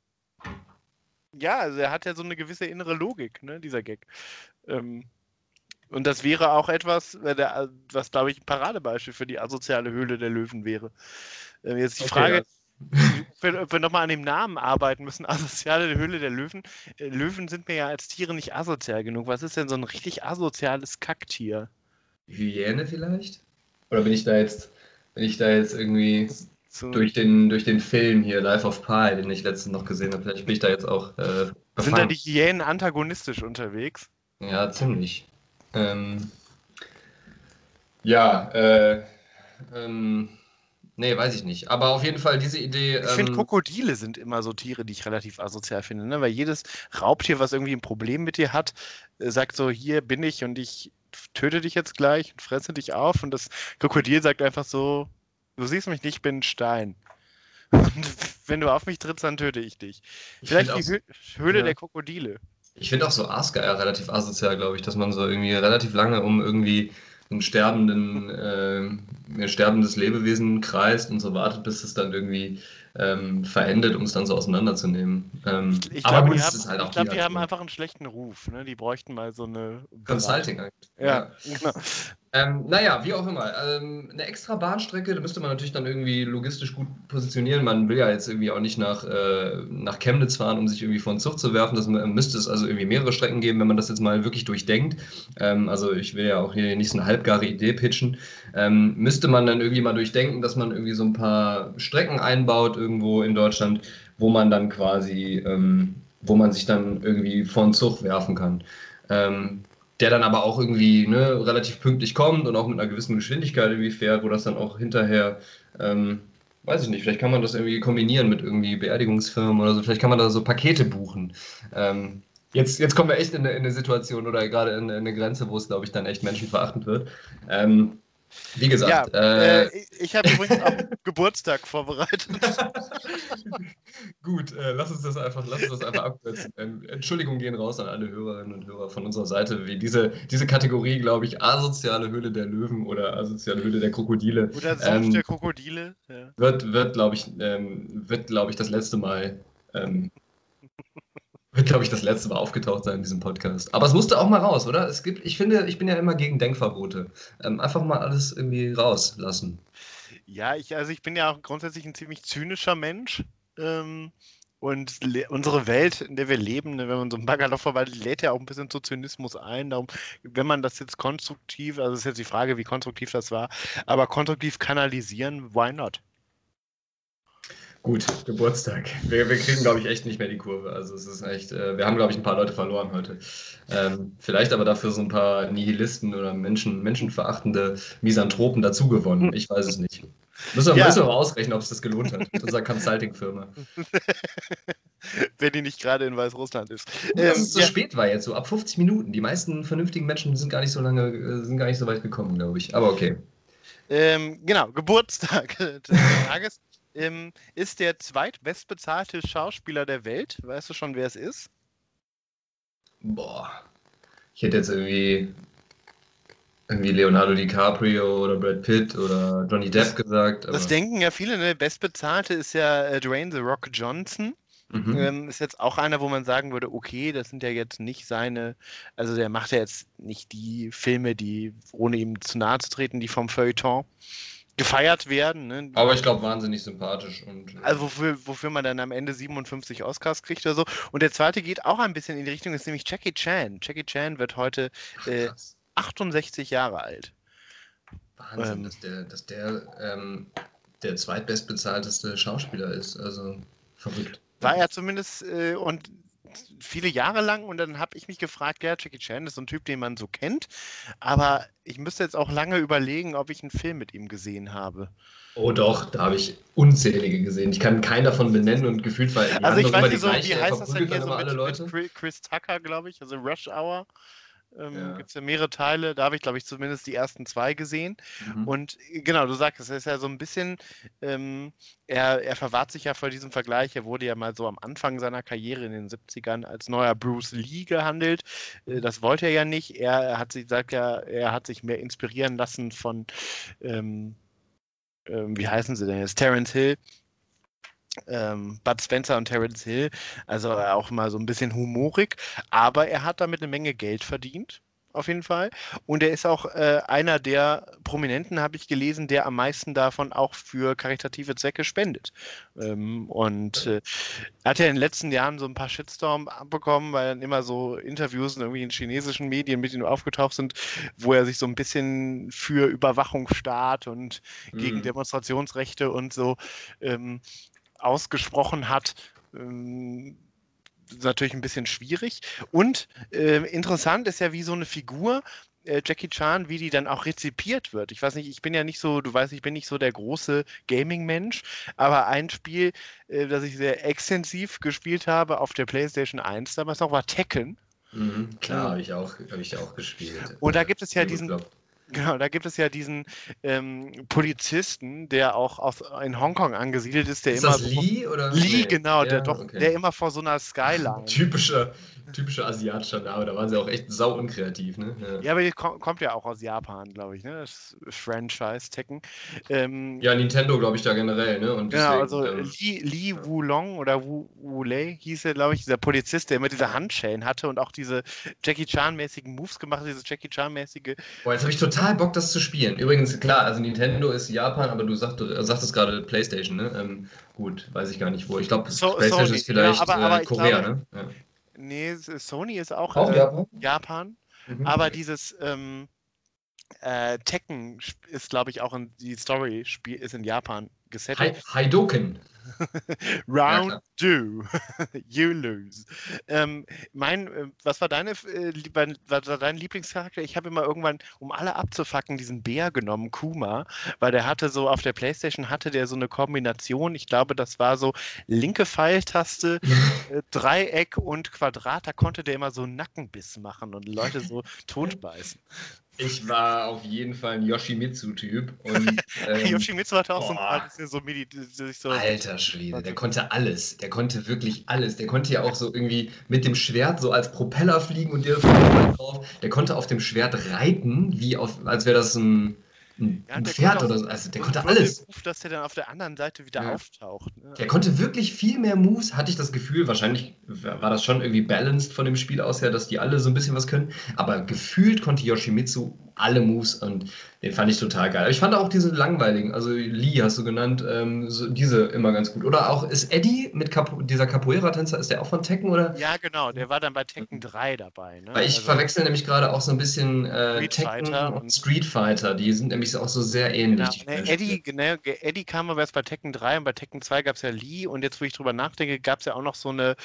ja, also er hat ja so eine gewisse innere Logik, ne, dieser Gag. Ähm, und das wäre auch etwas, äh, was glaube ich ein Paradebeispiel für die asoziale Höhle der Löwen wäre. Ähm, jetzt die okay, Frage, ja. ob wir, ob wir nochmal an dem Namen arbeiten müssen, asoziale Höhle der Löwen. Äh, Löwen sind mir ja als Tiere nicht asozial genug. Was ist denn so ein richtig asoziales Kacktier? Hyäne vielleicht? Oder bin ich da jetzt, bin ich da jetzt irgendwie. So durch, den, durch den Film hier, Life of Pi, den ich letztens noch gesehen habe. Vielleicht bin ich da jetzt auch. Äh, Sind da die Hyänen antagonistisch unterwegs? Ja, ziemlich. Ähm, ja, äh, ähm, nee, weiß ich nicht. Aber auf jeden Fall diese Idee. Ich finde, ähm, Krokodile sind immer so Tiere, die ich relativ asozial finde, ne? weil jedes Raubtier, was irgendwie ein Problem mit dir hat, äh, sagt so: Hier bin ich und ich töte dich jetzt gleich und fresse dich auf. Und das Krokodil sagt einfach so: Du siehst mich nicht, ich bin ein Stein. Und wenn du auf mich trittst, dann töte ich dich. Vielleicht die Hö Höhle ja. der Krokodile. Ich finde auch so Asker relativ asozial, glaube ich, dass man so irgendwie relativ lange um irgendwie ein sterbenden, äh, ein sterbendes Lebewesen kreist und so wartet, bis es dann irgendwie ähm, verendet, um es dann so auseinanderzunehmen. Ähm, ich aber gut, es halt auch Ich glaube, die haben einfach einen schlechten Ruf. Ne? Die bräuchten mal so eine. Consulting eigentlich. Ja, ja. genau. Ähm, naja, wie auch immer. Ähm, eine extra Bahnstrecke, da müsste man natürlich dann irgendwie logistisch gut positionieren. Man will ja jetzt irgendwie auch nicht nach, äh, nach Chemnitz fahren, um sich irgendwie vor den Zug zu werfen. Das müsste es also irgendwie mehrere Strecken geben, wenn man das jetzt mal wirklich durchdenkt. Ähm, also ich will ja auch hier nicht so eine halbgare Idee pitchen. Ähm, müsste man dann irgendwie mal durchdenken, dass man irgendwie so ein paar Strecken einbaut irgendwo in Deutschland, wo man dann quasi, ähm, wo man sich dann irgendwie vor den Zug werfen kann. Ähm, der dann aber auch irgendwie ne, relativ pünktlich kommt und auch mit einer gewissen Geschwindigkeit irgendwie fährt, wo das dann auch hinterher, ähm, weiß ich nicht, vielleicht kann man das irgendwie kombinieren mit irgendwie Beerdigungsfirmen oder so, vielleicht kann man da so Pakete buchen. Ähm, jetzt, jetzt kommen wir echt in eine, in eine Situation oder gerade in, in, eine Grenze, wo es, glaube ich, dann echt menschenverachtend wird. Ähm, wie gesagt. Ja, äh, äh, ich habe übrigens auch Geburtstag vorbereitet. Gut, äh, lass uns das einfach, lass uns das einfach abkürzen. Ähm, Entschuldigungen gehen raus an alle Hörerinnen und Hörer von unserer Seite, wie diese, diese Kategorie, glaube ich, asoziale Höhle der Löwen oder asoziale Höhle der Krokodile. Oder Sumpf ähm, der Krokodile. Ja. Wird, wird glaube ich, ähm, wird, ich, das letzte Mal ähm, wird, glaube ich, das letzte Mal aufgetaucht sein in diesem Podcast. Aber es musste auch mal raus, oder? Es gibt, ich finde, ich bin ja immer gegen Denkverbote. Ähm, einfach mal alles irgendwie rauslassen. Ja, ich, also ich bin ja auch grundsätzlich ein ziemlich zynischer Mensch. Ähm, und unsere Welt, in der wir leben, ne, wenn man so ein Baggerloch verwaltet, lädt ja auch ein bisschen zu Zynismus ein. Darum, wenn man das jetzt konstruktiv, also ist jetzt die Frage, wie konstruktiv das war, aber konstruktiv kanalisieren, why not? Gut, Geburtstag. Wir, wir kriegen, glaube ich, echt nicht mehr die Kurve. Also es ist echt, äh, wir haben, glaube ich, ein paar Leute verloren heute. Ähm, vielleicht aber dafür so ein paar Nihilisten oder Menschen, menschenverachtende Misanthropen dazugewonnen. Ich weiß es nicht. Müssen wir, ja. müssen wir mal ausrechnen, ob es das gelohnt hat mit unserer Consulting-Firma. Wenn die nicht gerade in Weißrussland ist. Gut, dass ähm, es so ja. spät war jetzt, so ab 50 Minuten. Die meisten vernünftigen Menschen sind gar nicht so lange, äh, sind gar nicht so weit gekommen, glaube ich. Aber okay. Ähm, genau, Geburtstag des Tages ähm, ist der zweitbestbezahlte Schauspieler der Welt. Weißt du schon, wer es ist? Boah. Ich hätte jetzt irgendwie, irgendwie Leonardo DiCaprio oder Brad Pitt oder Johnny Depp das, gesagt. Das denken ja viele. Ne? Bestbezahlte ist ja äh, Dwayne The Rock Johnson. Mhm. Ähm, ist jetzt auch einer, wo man sagen würde, okay, das sind ja jetzt nicht seine, also der macht ja jetzt nicht die Filme, die, ohne ihm zu nahe zu treten, die vom Feuilleton gefeiert werden. Ne? Aber ich glaube, wahnsinnig sympathisch. Und, äh also wofür, wofür man dann am Ende 57 Oscars kriegt oder so. Und der zweite geht auch ein bisschen in die Richtung, ist nämlich Jackie Chan. Jackie Chan wird heute äh, 68 Jahre alt. Wahnsinn, ähm, dass der, dass der ähm, der zweitbestbezahlteste Schauspieler ist. Also verrückt. War er zumindest, äh, und viele Jahre lang und dann habe ich mich gefragt, ja, Jackie Chan ist so ein Typ, den man so kennt, aber ich müsste jetzt auch lange überlegen, ob ich einen Film mit ihm gesehen habe. Oh doch, da habe ich unzählige gesehen. Ich kann keinen davon benennen und gefühlt weil Also ich weiß nicht so, wie heißt das denn hier so mit, mit Chris Tucker, glaube ich, also Rush Hour. Ähm, ja. Gibt es ja mehrere Teile. Da habe ich, glaube ich, zumindest die ersten zwei gesehen. Mhm. Und äh, genau, du sagst, es ist ja so ein bisschen, ähm, er, er verwahrt sich ja vor diesem Vergleich. Er wurde ja mal so am Anfang seiner Karriere in den 70ern als neuer Bruce Lee gehandelt. Äh, das wollte er ja nicht. Er hat sich, sagt ja, er hat sich mehr inspirieren lassen von, ähm, ähm wie heißen sie denn jetzt? Terence Hill ähm, Bud Spencer und Terence Hill, also auch mal so ein bisschen humorig, aber er hat damit eine Menge Geld verdient auf jeden Fall. Und er ist auch äh, einer der Prominenten, habe ich gelesen, der am meisten davon auch für karitative Zwecke spendet. Ähm, und äh, er hat ja in den letzten Jahren so ein paar Shitstorm abbekommen, weil dann immer so Interviews in irgendwie in chinesischen Medien mit ihm aufgetaucht sind, wo er sich so ein bisschen für Überwachungsstaat und mhm. gegen Demonstrationsrechte und so ähm, ausgesprochen hat. Ähm, natürlich ein bisschen schwierig. Und äh, interessant ist ja, wie so eine Figur, äh, Jackie Chan, wie die dann auch rezipiert wird. Ich weiß nicht, ich bin ja nicht so, du weißt, ich bin nicht so der große Gaming-Mensch, aber ein Spiel, äh, das ich sehr extensiv gespielt habe auf der PlayStation 1 damals noch, war Tekken. Mhm, klar, habe ich, auch, hab ich auch gespielt. Und da gibt es ja diesen, Genau, da gibt es ja diesen ähm, Polizisten, der auch aus, in Hongkong angesiedelt ist, der ist immer. Das Lee oder? Lee, genau, ja, der doch, okay. der immer vor so einer Skyline. Typischer, typischer asiatischer Name, da waren sie auch echt sau unkreativ, ne? Ja, ja aber die kom kommt ja auch aus Japan, glaube ich, ne? Das Franchise Tekken. Ähm, ja, Nintendo, glaube ich, da generell, ne? Und genau, deswegen, also ähm, Li, Li Wulong oder Wu, Wu Lei hieß er, glaube ich, dieser Polizist, der immer diese Handschellen hatte und auch diese Jackie Chan-mäßigen Moves gemacht hat, diese Jackie Chan-mäßige. Boah, jetzt habe ich total Bock, das zu spielen. Übrigens, klar, also Nintendo ist Japan, aber du sagst, sagtest gerade PlayStation, ne? Ähm, gut, weiß ich gar nicht wo. Ich glaube, so, PlayStation Sony, ist vielleicht ja, aber, aber äh, Korea, glaube, ne? Ja. Nee, Sony ist auch, auch äh, Japan. Japan. Mhm. Aber dieses ähm, äh, Tekken ist, glaube ich, auch in die Story spiel ist in Japan gesetzt. Haidoken. Round ja, two. you lose. Ähm, mein, äh, was war deine, äh, was war dein Lieblingscharakter? Ich habe immer irgendwann, um alle abzufacken, diesen Bär genommen, Kuma, weil der hatte so auf der Playstation hatte der so eine Kombination. Ich glaube, das war so linke Pfeiltaste, äh, Dreieck und Quadrat. Da konnte der immer so Nackenbiss machen und Leute so totbeißen. Ich war auf jeden Fall ein Yoshimitsu-Typ. Ähm, Yoshimitsu hatte auch boah. so ein paar, so, Midi, so Alter Schwede, der konnte alles. Der konnte wirklich alles. Der konnte ja auch so irgendwie mit dem Schwert so als Propeller fliegen und dir drauf. Der konnte auf dem Schwert reiten, wie auf, als wäre das ein ein, ja, ein Pferd oder so. Also der konnte alles. Ruf, dass der dann auf der anderen Seite wieder ja. auftaucht. Ne? Der konnte wirklich viel mehr Moves, hatte ich das Gefühl. Wahrscheinlich war das schon irgendwie balanced von dem Spiel aus her, dass die alle so ein bisschen was können. Aber gefühlt konnte Yoshimitsu alle Moves und den fand ich total geil. Ich fand auch diese langweiligen, also Lee hast du genannt, ähm, so diese immer ganz gut. Oder auch ist Eddie mit Capo, dieser Capoeira-Tänzer, ist der auch von Tekken oder? Ja, genau, der war dann bei Tekken 3 dabei. Ne? Weil ich also, verwechsel nämlich gerade auch so ein bisschen äh, Street Tekken Fighter und Street Fighter, die sind nämlich auch so sehr ähnlich. Genau. Ne, Eddie, genau, Eddie kam aber erst bei Tekken 3 und bei Tekken 2 gab es ja Lee und jetzt, wo ich drüber nachdenke, gab es ja auch noch so eine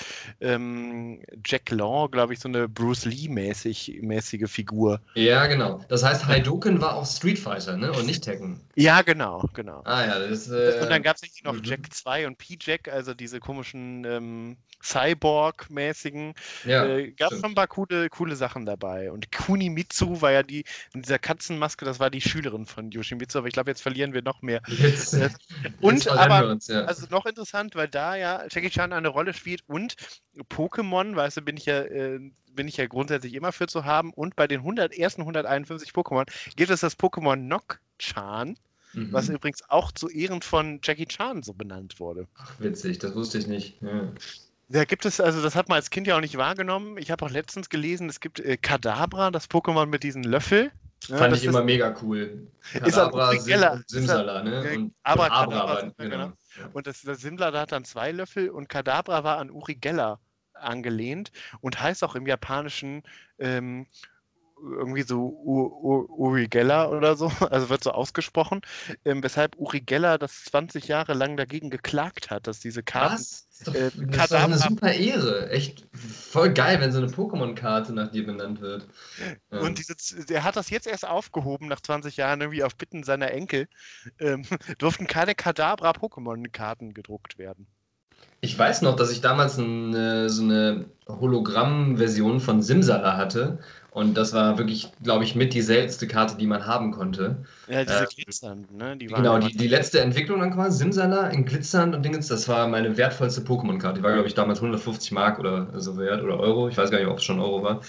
ähm, Jack Law, glaube ich, so eine Bruce Lee-mäßige Figur. Ja, genau. Das heißt, Haidoken war auch Street Fighter, ne? Und nicht Tekken. Ja, genau, genau. Ah ja, das äh, Und dann gab es noch mhm. Jack 2 und P-Jack, also diese komischen ähm, Cyborg-mäßigen. Ja, äh, gab es schon ein paar coole, coole Sachen dabei. Und Kunimitsu war ja die, mit dieser Katzenmaske, das war die Schülerin von Yoshimitsu, aber ich glaube, jetzt verlieren wir noch mehr. Jetzt, äh, und aber, uns, ja. also noch interessant, weil da ja Jackie Chan eine Rolle spielt und Pokémon, weißt du, bin ich ja äh, bin ich ja grundsätzlich immer für zu haben. Und bei den 100, ersten 151 Pokémon gibt es das Pokémon Nock-Chan, mhm. was übrigens auch zu Ehren von Jackie Chan so benannt wurde. Ach, witzig, das wusste ich nicht. Ja. Da gibt es, also das hat man als Kind ja auch nicht wahrgenommen. Ich habe auch letztens gelesen, es gibt äh, Kadabra, das Pokémon mit diesem Löffel. Ja, Fand ich immer mega cool. Kadabra, ist Sim Simsala, ne? Und, aber und Abra, Kadabra, genau. genau. Und das, das Simsala hat dann zwei Löffel und Kadabra war an Uri Geller angelehnt und heißt auch im Japanischen ähm, irgendwie so Uri Geller oder so, also wird so ausgesprochen, ähm, weshalb Uri Geller das 20 Jahre lang dagegen geklagt hat, dass diese Karten. Was? Das ist doch, äh, das ist eine super Ehre. Echt voll geil, wenn so eine Pokémon-Karte nach dir benannt wird. Und diese, er hat das jetzt erst aufgehoben, nach 20 Jahren, irgendwie auf Bitten seiner Enkel, ähm, durften keine Kadabra-Pokémon-Karten gedruckt werden. Ich weiß noch, dass ich damals eine, so eine Hologramm-Version von Simsala hatte. Und das war wirklich, glaube ich, mit die seltenste Karte, die man haben konnte. Ja, diese äh, glitzernd, ne? Die genau, die, die letzte Entwicklung dann quasi, Simsala in glitzernd und Dingens, das war meine wertvollste Pokémon-Karte. Die war, glaube ich, damals 150 Mark oder so wert oder Euro. Ich weiß gar nicht, ob es schon Euro war.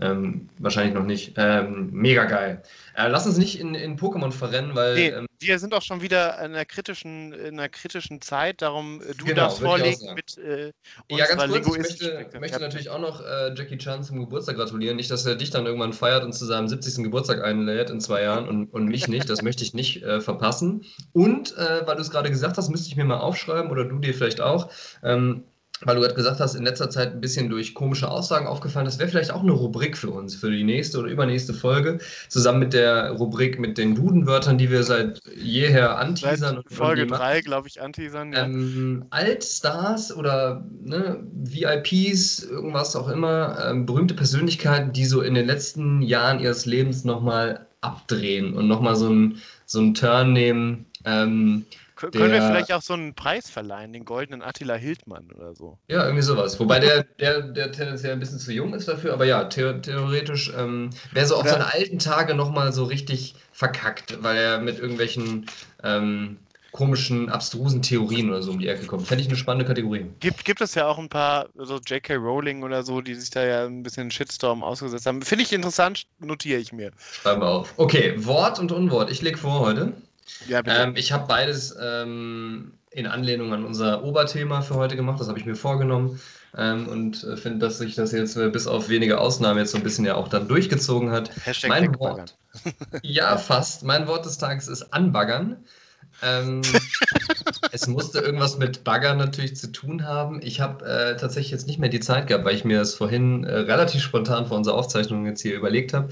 Ähm, wahrscheinlich noch nicht. Ähm, mega geil. Äh, lass uns nicht in, in Pokémon verrennen, weil. Nee, ähm, wir sind auch schon wieder in einer kritischen, in einer kritischen Zeit, darum äh, du genau, darfst vorlegen mit äh, Ja, ganz kurz, ich möchte, möchte natürlich auch noch äh, Jackie Chan zum Geburtstag gratulieren. Nicht, dass er dich dann irgendwann feiert und zu seinem 70. Geburtstag einlädt in zwei Jahren und, und mich nicht. Das möchte ich nicht äh, verpassen. Und, äh, weil du es gerade gesagt hast, müsste ich mir mal aufschreiben oder du dir vielleicht auch. Ähm, weil du gerade gesagt hast, in letzter Zeit ein bisschen durch komische Aussagen aufgefallen. Das wäre vielleicht auch eine Rubrik für uns, für die nächste oder übernächste Folge, zusammen mit der Rubrik mit den Dudenwörtern, die wir seit jeher anteasern. Seit Folge 3, glaube ich, anteasern. Ja. Ähm, Altstars oder ne, VIPs, irgendwas auch immer, ähm, berühmte Persönlichkeiten, die so in den letzten Jahren ihres Lebens nochmal abdrehen und nochmal so einen so Turn nehmen. Ähm, der, Können wir vielleicht auch so einen Preis verleihen, den goldenen Attila Hildmann oder so? Ja, irgendwie sowas. Wobei der, der, der tendenziell ein bisschen zu jung ist dafür, aber ja, the theoretisch ähm, wäre so auf seine alten Tage nochmal so richtig verkackt, weil er mit irgendwelchen ähm, komischen, abstrusen Theorien oder so um die Ecke kommt. Fände ich eine spannende Kategorie. Gibt, gibt es ja auch ein paar, so J.K. Rowling oder so, die sich da ja ein bisschen Shitstorm ausgesetzt haben. Finde ich interessant, notiere ich mir. Schreiben wir auf. Okay, Wort und Unwort. Ich lege vor heute. Ja, ähm, ich habe beides ähm, in Anlehnung an unser Oberthema für heute gemacht. Das habe ich mir vorgenommen. Ähm, und äh, finde, dass sich das jetzt äh, bis auf wenige Ausnahmen jetzt so ein bisschen ja auch dann durchgezogen hat. Hashtag mein Wort, ja, fast. Mein Wort des Tages ist anbaggern. Ähm, es musste irgendwas mit Baggern natürlich zu tun haben. Ich habe äh, tatsächlich jetzt nicht mehr die Zeit gehabt, weil ich mir das vorhin äh, relativ spontan vor unserer Aufzeichnung jetzt hier überlegt habe.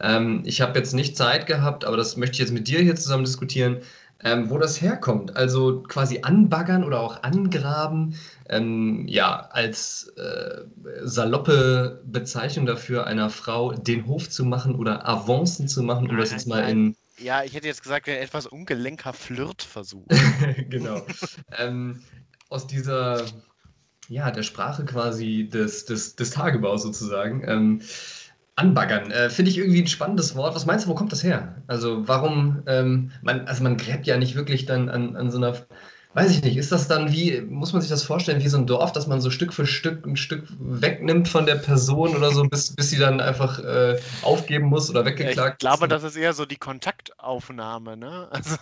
Ähm, ich habe jetzt nicht Zeit gehabt, aber das möchte ich jetzt mit dir hier zusammen diskutieren, ähm, wo das herkommt. Also quasi anbaggern oder auch angraben, ähm, ja, als äh, saloppe Bezeichnung dafür, einer Frau den Hof zu machen oder Avancen zu machen, um das jetzt mal in. Ja, ich hätte jetzt gesagt, ein etwas ungelenker Flirtversuch. genau. ähm, aus dieser, ja, der Sprache quasi des, des, des Tagebaus sozusagen. Ähm, Anbaggern, äh, finde ich irgendwie ein spannendes Wort. Was meinst du, wo kommt das her? Also warum, ähm, man, also man gräbt ja nicht wirklich dann an, an so einer, weiß ich nicht, ist das dann wie, muss man sich das vorstellen, wie so ein Dorf, dass man so Stück für Stück ein Stück wegnimmt von der Person oder so, bis, bis sie dann einfach äh, aufgeben muss oder weggeklagt ja, Ich glaube, ist. das ist eher so die Kontaktaufnahme, ne? Also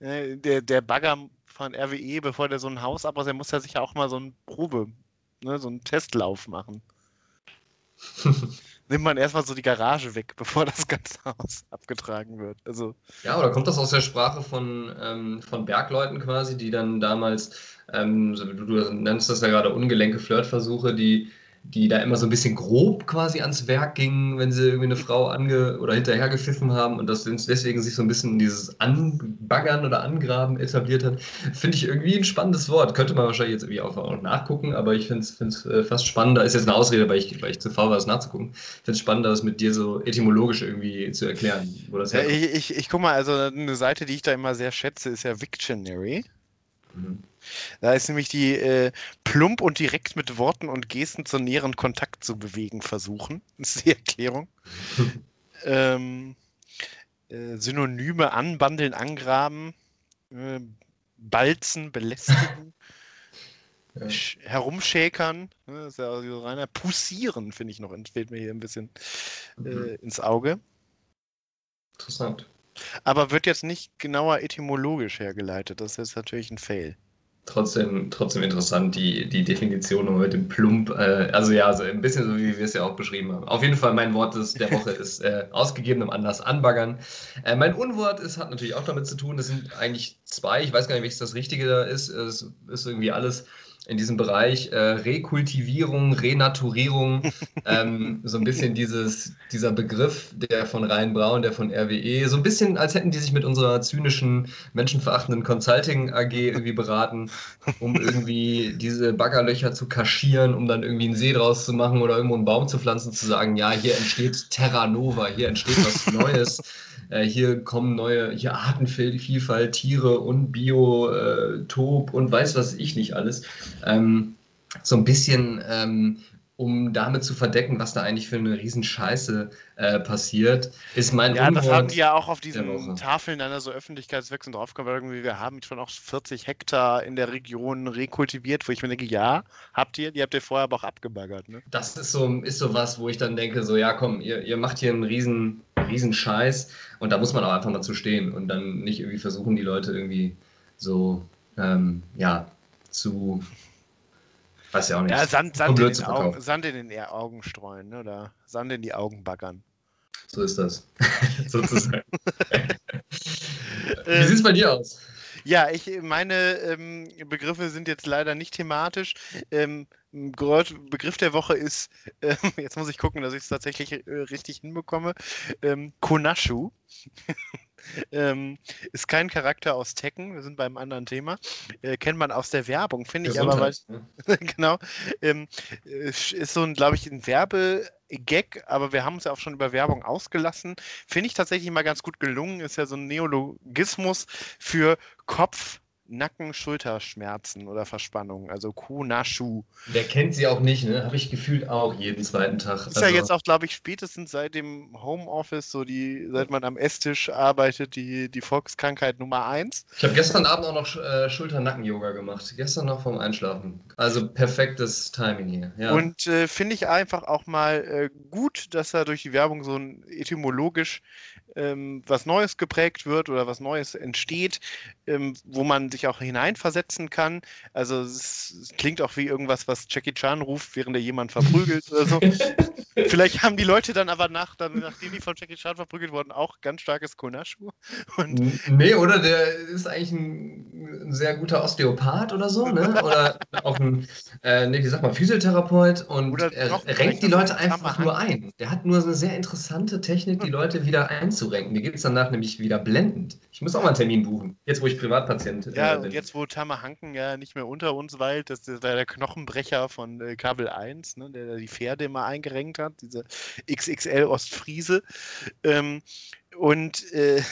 äh, der, der Bagger von RWE, bevor der so ein Haus abbaut, der muss ja sicher auch mal so eine Probe, ne, so einen Testlauf machen. nimmt man erstmal so die Garage weg, bevor das ganze Haus abgetragen wird. Also, ja, oder kommt das aus der Sprache von, ähm, von Bergleuten quasi, die dann damals, ähm, du, du nennst das ja gerade ungelenke Flirtversuche, die die da immer so ein bisschen grob quasi ans Werk gingen, wenn sie irgendwie eine Frau ange oder hinterhergepfiffen haben und das deswegen sich so ein bisschen dieses Anbaggern oder Angraben etabliert hat, finde ich irgendwie ein spannendes Wort. Könnte man wahrscheinlich jetzt irgendwie auch noch nachgucken, aber ich finde es äh, fast spannender. Ist jetzt eine Ausrede, weil ich, weil ich zu faul war, das nachzugucken. Ich finde es spannender, das mit dir so etymologisch irgendwie zu erklären, wo das ja, ich, ich, ich guck mal, also eine Seite, die ich da immer sehr schätze, ist ja Victionary. Mhm. Da ist nämlich die äh, plump und direkt mit Worten und Gesten zu näheren Kontakt zu bewegen versuchen. Das ist die Erklärung. ähm, äh, Synonyme anbandeln, angraben, äh, balzen, belästigen, ja. herumschäkern. Ne, ist ja also reiner Pussieren, finde ich noch, fehlt mir hier ein bisschen äh, mhm. ins Auge. Interessant. Aber wird jetzt nicht genauer etymologisch hergeleitet. Das ist jetzt natürlich ein Fail trotzdem, trotzdem interessant, die, die Definition mit dem Plump. Äh, also ja, so ein bisschen so, wie wir es ja auch beschrieben haben. Auf jeden Fall, mein Wort des, der Woche ist äh, ausgegebenem Anlass anbaggern. Äh, mein Unwort ist, hat natürlich auch damit zu tun, das sind eigentlich zwei, ich weiß gar nicht, welches das Richtige da ist. Es ist irgendwie alles in diesem Bereich äh, Rekultivierung, Renaturierung, ähm, so ein bisschen dieses, dieser Begriff, der von Rhein Braun, der von RWE, so ein bisschen, als hätten die sich mit unserer zynischen, menschenverachtenden Consulting AG irgendwie beraten, um irgendwie diese Baggerlöcher zu kaschieren, um dann irgendwie einen See draus zu machen oder irgendwo einen Baum zu pflanzen, zu sagen, ja, hier entsteht Terra Nova, hier entsteht was Neues. Äh, hier kommen neue, hier Artenvielfalt, Tiere und Biotop äh, und weiß was ich nicht alles. Ähm, so ein bisschen ähm, um damit zu verdecken, was da eigentlich für eine Riesenscheiße äh, passiert, ist mein Ja, das Unwort haben die ja auch auf diesen. Tafeln dann so öffentlichkeitswirksam draufgekommen, weil irgendwie wir haben schon auch 40 Hektar in der Region rekultiviert, wo ich mir denke, ja, habt ihr, die habt ihr vorher aber auch abgebaggert, ne? Das ist so, ist so was, wo ich dann denke, so, ja komm, ihr, ihr macht hier einen riesen, riesen Scheiß und da muss man auch einfach mal zu stehen und dann nicht irgendwie versuchen, die Leute irgendwie so, ähm, ja, zu, weiß ja auch nicht. Ja, Sand, Sand, in den Augen. Sand in den Augen streuen, ne? Oder Sand in die Augen baggern. So ist das. Sozusagen. Wie sieht es bei dir aus? Ja, ich, meine ähm, Begriffe sind jetzt leider nicht thematisch. Ähm, Begriff der Woche ist, ähm, jetzt muss ich gucken, dass ich es tatsächlich äh, richtig hinbekomme, ähm, Konashu. Ähm, ist kein Charakter aus Tekken, wir sind beim anderen Thema. Äh, kennt man aus der Werbung, finde ich aber, weil, genau. Ähm, äh, ist so ein, glaube ich, ein Werbegag, aber wir haben uns ja auch schon über Werbung ausgelassen. Finde ich tatsächlich mal ganz gut gelungen. Ist ja so ein Neologismus für Kopf, Nacken, Schulterschmerzen oder Verspannungen. Also Kunashu. Wer kennt sie auch nicht, ne? Habe ich gefühlt auch jeden zweiten Tag. Ist ja jetzt auch, glaube ich, spätestens seit dem Homeoffice, so die, seit man am Esstisch arbeitet, die, die Volkskrankheit Nummer eins. Ich habe gestern Abend auch noch äh, Schulter-Nacken-Yoga gemacht. Gestern noch vorm Einschlafen. Also perfektes Timing hier. Ja. Und äh, finde ich einfach auch mal äh, gut, dass da durch die Werbung so ein etymologisch ähm, was Neues geprägt wird oder was Neues entsteht, ähm, wo man sich auch hineinversetzen kann. Also es, es klingt auch wie irgendwas, was Jackie Chan ruft, während er jemand verprügelt oder so. Vielleicht haben die Leute dann aber nach, dann, nachdem die von Jackie Chan verprügelt wurden, auch ganz starkes Konashu. Und Nee, oder der ist eigentlich ein, ein sehr guter Osteopath oder so, ne? Oder auch ein, äh, nee, wie sagt man, Physiotherapeut und Oder er renkt die Leute einfach nur ein. Der hat nur so eine sehr interessante Technik, die Leute wieder einzurenken. Mir geht es danach nämlich wieder blendend. Ich muss auch mal einen Termin buchen, jetzt wo ich Privatpatient Ja, äh, und bin. jetzt, wo Tamahanken ja nicht mehr unter uns weilt, das ist der Knochenbrecher von äh, Kabel 1, ne, der da die Pferde immer eingerenkt hat, diese XXL Ostfriese. Ähm, und äh,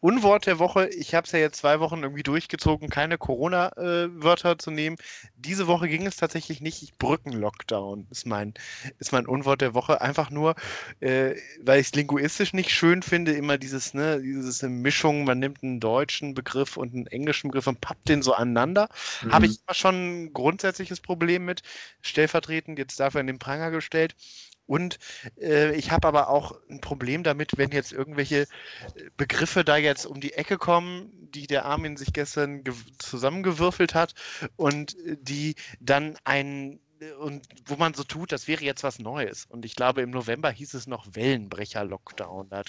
Unwort der Woche, ich habe es ja jetzt zwei Wochen irgendwie durchgezogen, keine Corona-Wörter zu nehmen. Diese Woche ging es tatsächlich nicht. Brückenlockdown ist mein, ist mein Unwort der Woche. Einfach nur, äh, weil ich es linguistisch nicht schön finde, immer dieses, ne, diese Mischung, man nimmt einen deutschen Begriff und einen englischen Begriff und pappt den so aneinander. Mhm. Habe ich immer schon ein grundsätzliches Problem mit, stellvertretend jetzt dafür in den Pranger gestellt. Und äh, ich habe aber auch ein Problem damit, wenn jetzt irgendwelche äh, Begriffe da jetzt um die Ecke kommen, die der Armin sich gestern gew- zusammengewürfelt hat und äh, die dann ein und wo man so tut, das wäre jetzt was Neues. Und ich glaube, im November hieß es noch Wellenbrecher-Lockdown. Da hat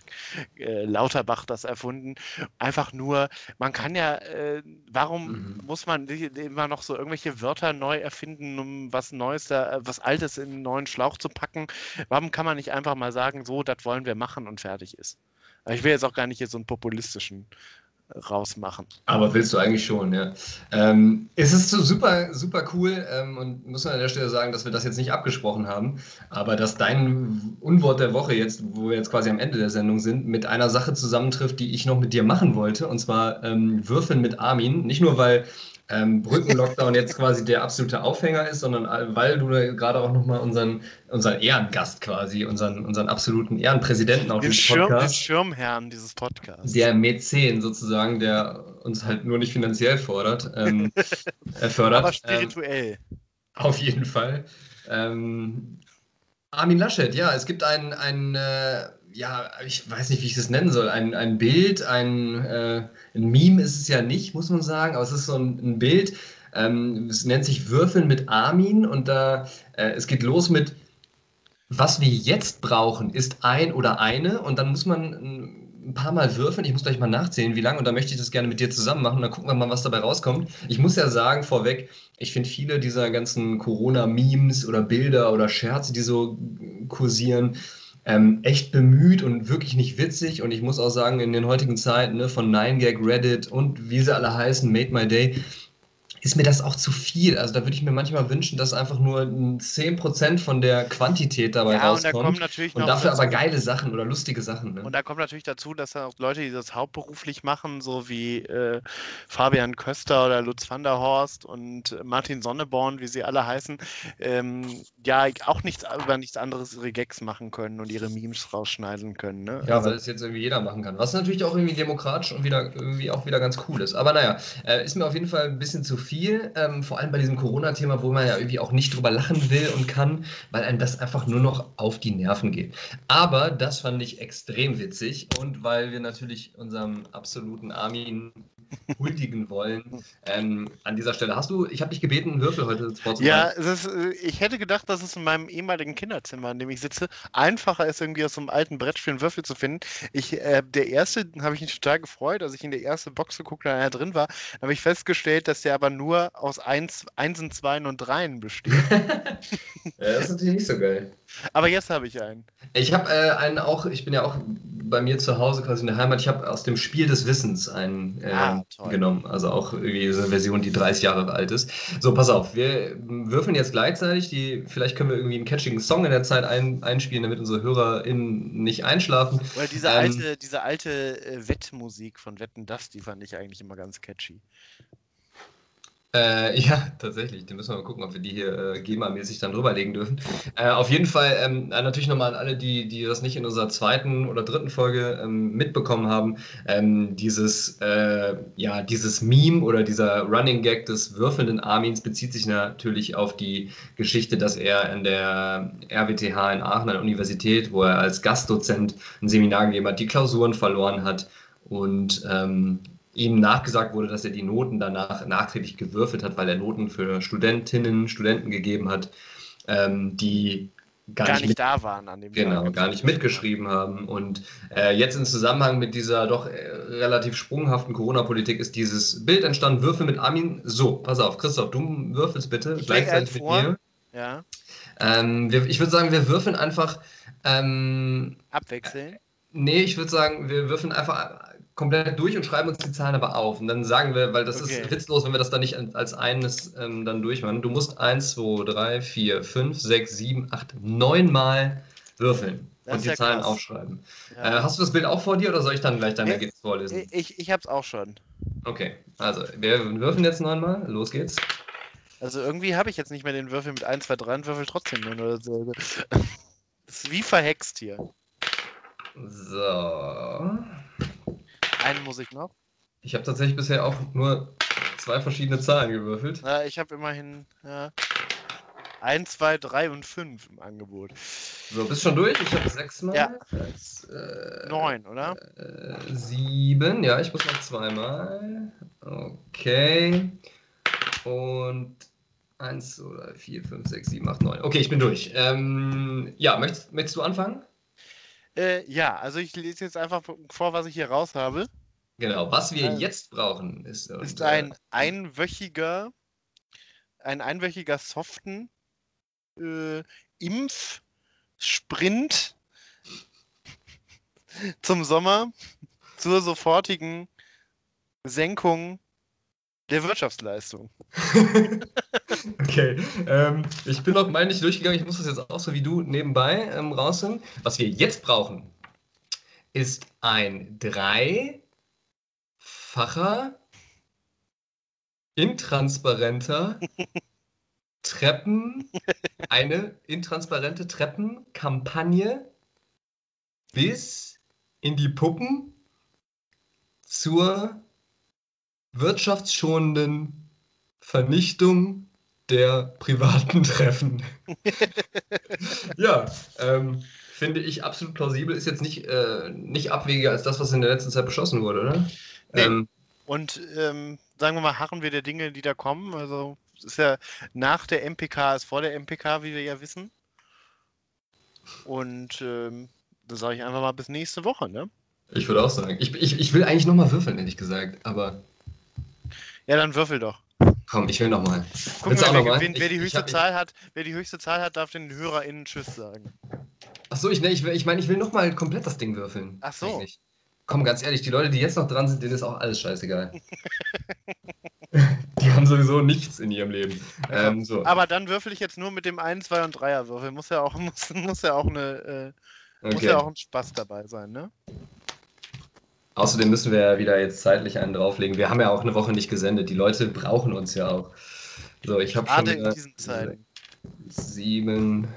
äh, Lauterbach das erfunden. Einfach nur, man kann ja, äh, warum Mhm. muss man immer noch so irgendwelche Wörter neu erfinden, um was Neues, da, äh, was Altes in einen neuen Schlauch zu packen? Warum kann man nicht einfach mal sagen, so, das wollen wir machen und fertig ist? Aber ich will jetzt auch gar nicht hier so einen populistischen rausmachen. Aber willst du eigentlich schon, ja. Ähm, es ist so super, super cool ähm, und muss man an der Stelle sagen, dass wir das jetzt nicht abgesprochen haben, aber dass dein Unwort der Woche jetzt, wo wir jetzt quasi am Ende der Sendung sind, mit einer Sache zusammentrifft, die ich noch mit dir machen wollte, und zwar ähm, Würfeln mit Armin. Nicht nur, weil ähm, Brückenlockdown jetzt quasi der absolute Aufhänger ist, sondern weil du gerade auch nochmal unseren, unseren Ehrengast quasi, unseren, unseren absoluten Ehrenpräsidenten auch Den, dieses Schirm, den Podcasts Schirmherrn dieses Podcasts. der Mäzen sozusagen, der uns halt nur nicht finanziell fordert, ähm, äh, fördert. aber ähm, spirituell. auf jeden Fall. Ähm, Armin Laschet, ja, es gibt ein, ein äh, ja, ich weiß nicht, wie ich das nennen soll, ein, ein Bild, ein, äh, ein Meme ist es ja nicht, muss man sagen, aber es ist so ein, ein Bild, ähm, es nennt sich Würfeln mit Armin und da, äh, es geht los mit, was wir jetzt brauchen, ist ein oder eine. Und dann muss man ein paar Mal würfeln. Ich muss gleich mal nachzählen, wie lange. Und dann möchte ich das gerne mit dir zusammen machen. Und dann gucken wir mal, was dabei rauskommt. Ich muss ja sagen, vorweg, ich finde viele dieser ganzen Corona-Memes oder Bilder oder Scherze, die so kursieren, ähm, echt bemüht und wirklich nicht witzig. Und ich muss auch sagen, in den heutigen Zeiten ne, von 9gag, Reddit und wie sie alle heißen, Made My Day, ist mir das auch zu viel. Also da würde ich mir manchmal wünschen, dass einfach nur 10% von der Quantität dabei ja, rauskommt. Und, da kommt natürlich und dafür aber geile Sachen oder lustige Sachen. Ne? Und da kommt natürlich dazu, dass dann auch Leute, die das hauptberuflich machen, so wie äh, Fabian Köster oder Lutz van der Horst und Martin Sonneborn, wie sie alle heißen, ähm, ja auch nichts über nichts anderes ihre Gags machen können und ihre Memes rausschneiden können. Ne? Ja, also, weil es jetzt irgendwie jeder machen kann. Was natürlich auch irgendwie demokratisch und wieder irgendwie auch wieder ganz cool ist. Aber naja, äh, ist mir auf jeden Fall ein bisschen zu viel, ähm, vor allem bei diesem Corona-Thema, wo man ja irgendwie auch nicht drüber lachen will und kann, weil einem das einfach nur noch auf die Nerven geht. Aber das fand ich extrem witzig und weil wir natürlich unserem absoluten Armin huldigen wollen. Ähm, an dieser Stelle hast du, ich habe dich gebeten, einen Würfel heute vorzubereiten. Ja, ist, äh, ich hätte gedacht, dass es in meinem ehemaligen Kinderzimmer, in dem ich sitze, einfacher ist, irgendwie aus so einem alten Brettspiel einen Würfel zu finden. Ich, äh, der erste, habe ich mich total gefreut, als ich in der ersten Box geguckt habe, einer drin war. Habe ich festgestellt, dass der aber nur aus Eins, Einsen, Zweien und Dreien besteht. ja, das ist natürlich nicht so geil. Aber jetzt habe ich einen. Ich habe äh, einen auch, ich bin ja auch bei mir zu Hause quasi in der Heimat, ich habe aus dem Spiel des Wissens einen äh, ah, genommen. Also auch irgendwie so eine Version, die 30 Jahre alt ist. So, pass auf, wir würfeln jetzt gleichzeitig. Die, vielleicht können wir irgendwie einen catchigen Song in der Zeit ein, einspielen, damit unsere HörerInnen nicht einschlafen. Weil diese ähm, alte, diese alte äh, Wettmusik von Wetten Das, die fand ich eigentlich immer ganz catchy. Äh, ja, tatsächlich. Den müssen wir mal gucken, ob wir die hier äh, GEMA-mäßig dann drüberlegen dürfen. Äh, auf jeden Fall ähm, äh, natürlich nochmal an alle, die, die das nicht in unserer zweiten oder dritten Folge ähm, mitbekommen haben. Ähm, dieses, äh, ja, dieses Meme oder dieser Running Gag des würfelnden Armins bezieht sich natürlich auf die Geschichte, dass er in der RWTH in Aachen an der Universität, wo er als Gastdozent ein Seminar gegeben hat, die Klausuren verloren hat und ähm, ihm nachgesagt wurde, dass er die Noten danach nachträglich gewürfelt hat, weil er Noten für Studentinnen, Studenten gegeben hat, ähm, die gar, gar nicht, nicht da waren an dem Genau, Tag. gar nicht mitgeschrieben haben. Und äh, jetzt im Zusammenhang mit dieser doch äh, relativ sprunghaften Corona-Politik ist dieses Bild entstanden, Würfel mit Armin. So, pass auf, Christoph, du würfelst bitte ich gleichzeitig mit mir. Ja. Ähm, wir, ich würde sagen, wir würfeln einfach. Ähm, Abwechseln? Nee, ich würde sagen, wir würfeln einfach komplett durch und schreiben uns die Zahlen aber auf. Und dann sagen wir, weil das okay. ist witzlos, wenn wir das dann nicht als eines ähm, dann durchmachen. Du musst 1, 2, 3, 4, 5, 6, 7, 8, 9 Mal würfeln das und die ja Zahlen krass. aufschreiben. Ja. Äh, hast du das Bild auch vor dir oder soll ich dann gleich dein ich, Ergebnis vorlesen? Ich, ich habe es auch schon. Okay, also wir würfeln jetzt neunmal. Los geht's. Also irgendwie habe ich jetzt nicht mehr den Würfel mit 1, 2, 3 und würfel trotzdem nur. Oder so. Das ist wie verhext hier. So. Einen muss ich noch. Ich habe tatsächlich bisher auch nur zwei verschiedene Zahlen gewürfelt. Ja, ich habe immerhin ja, 1, 2, 3 und 5 im Angebot. So, bist schon durch? Ich habe sechs Mal. Ja. Jetzt, äh, Neun, oder? Äh, sieben. Ja, ich muss noch zweimal. Okay. Und 1, 2, 3, 4, 5, 6, 7, 8, 9. Okay, ich bin durch. Ähm, ja, möchtest, möchtest du anfangen? Äh, ja, also ich lese jetzt einfach vor, was ich hier raus habe. Genau, was wir äh, jetzt brauchen, ist, und, ist ein äh, einwöchiger, ein einwöchiger Soften äh, Impfsprint zum Sommer zur sofortigen Senkung der Wirtschaftsleistung. okay. Ähm, ich bin noch mal nicht durchgegangen. Ich muss das jetzt auch so wie du nebenbei ähm, rausnehmen. Was wir jetzt brauchen, ist ein dreifacher, intransparenter Treppen, eine intransparente Treppenkampagne bis in die Puppen zur wirtschaftsschonenden Vernichtung der privaten Treffen. ja, ähm, finde ich absolut plausibel. Ist jetzt nicht, äh, nicht abwegiger als das, was in der letzten Zeit beschlossen wurde, oder? Nee. Ähm, Und ähm, sagen wir mal, harren wir der Dinge, die da kommen. Also es ist ja nach der MPK als vor der MPK, wie wir ja wissen. Und ähm, da sage ich einfach mal bis nächste Woche, ne? Ich würde auch sagen. Ich, ich, ich will eigentlich nochmal würfeln, ehrlich gesagt, aber. Ja, dann würfel doch. Komm, ich will nochmal. Gucken wir, wer, wer, wer, die höchste ich, Zahl hat, wer die höchste Zahl hat, darf den HörerInnen Tschüss sagen. Achso, ich, ne, ich, ich meine, ich will nochmal komplett das Ding würfeln. Ach so. Eigentlich. Komm, ganz ehrlich, die Leute, die jetzt noch dran sind, denen ist auch alles scheißegal. die haben sowieso nichts in ihrem Leben. Ähm, so. Aber dann würfel ich jetzt nur mit dem 1, 2 und 3er Würfel. Muss ja auch, muss, muss ja auch eine, äh, muss Okay. ja auch ein Spaß dabei sein, ne? Außerdem müssen wir ja wieder jetzt zeitlich einen drauflegen. Wir haben ja auch eine Woche nicht gesendet. Die Leute brauchen uns ja auch. So, ich habe schon in wieder diesen Zeiten. sieben,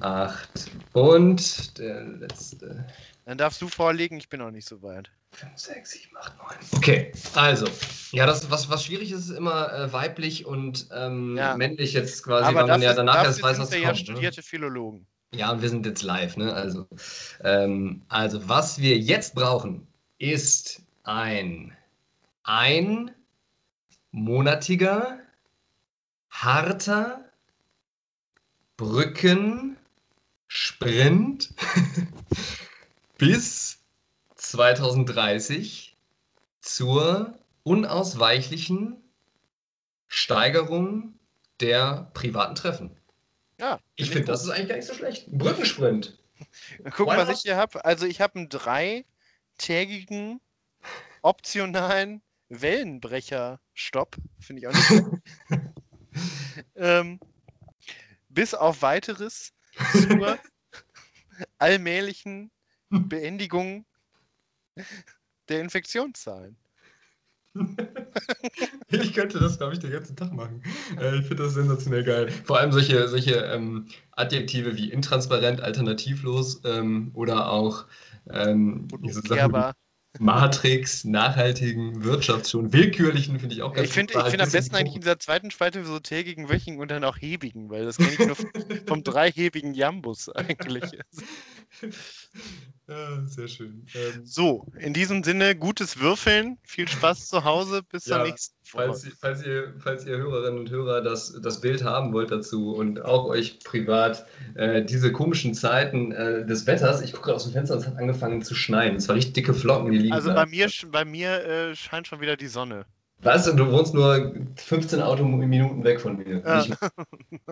acht und der letzte. Dann darfst du vorlegen, ich bin noch nicht so weit. 5, 6, 7, 8, 9. Okay, also. Ja, das, was, was schwierig ist, ist immer äh, weiblich und ähm, Ja. männlich jetzt quasi, Aber weil man ja danach erst weiß, was wir ja kommt. Ne? studierte Philologen. Ja, wir sind jetzt live, ne? Also, ähm, also was wir jetzt brauchen, ist ein einmonatiger, harter Brückensprint bis 2030 zur unausweichlichen Steigerung der privaten Treffen. Ja, Ich finde das ist eigentlich gar nicht so schlecht. Ein Brückensprint. Guck, was ich hier habe. Also ich habe einen dreitägigen optionalen Wellenbrecher-Stopp. Finde ich auch nicht ähm, bis auf weiteres zur allmählichen Beendigung der Infektionszahlen. Ich könnte das, glaube ich, den ganzen Tag machen. Äh, ich finde das sensationell geil. Vor allem solche, solche ähm, Adjektive wie intransparent, alternativlos ähm, oder auch ähm. Matrix, nachhaltigen, Wirtschaftsschon, willkürlichen finde ich auch ganz Ich finde find am besten eigentlich in dieser zweiten Spalte so tägigen, wöchigen und dann auch hebigen, weil das kenne ich nur vom dreihebigen Jambus eigentlich. ja, sehr schön. Ähm, So, in diesem Sinne, gutes Würfeln, viel Spaß zu Hause, bis zur Ja, nächsten Falls, Woche. falls, ihr, falls ihr Hörerinnen und Hörer das, das Bild haben wollt dazu und auch euch privat äh, diese komischen Zeiten äh, des Wetters, ich gucke gerade aus dem Fenster und es hat angefangen zu schneien. Es war richtig dicke Flocken, die liegen Also bei mir, bei mir äh, scheint schon wieder die Sonne. Weißt du, du wohnst nur 15 Autominuten weg von mir. Ja.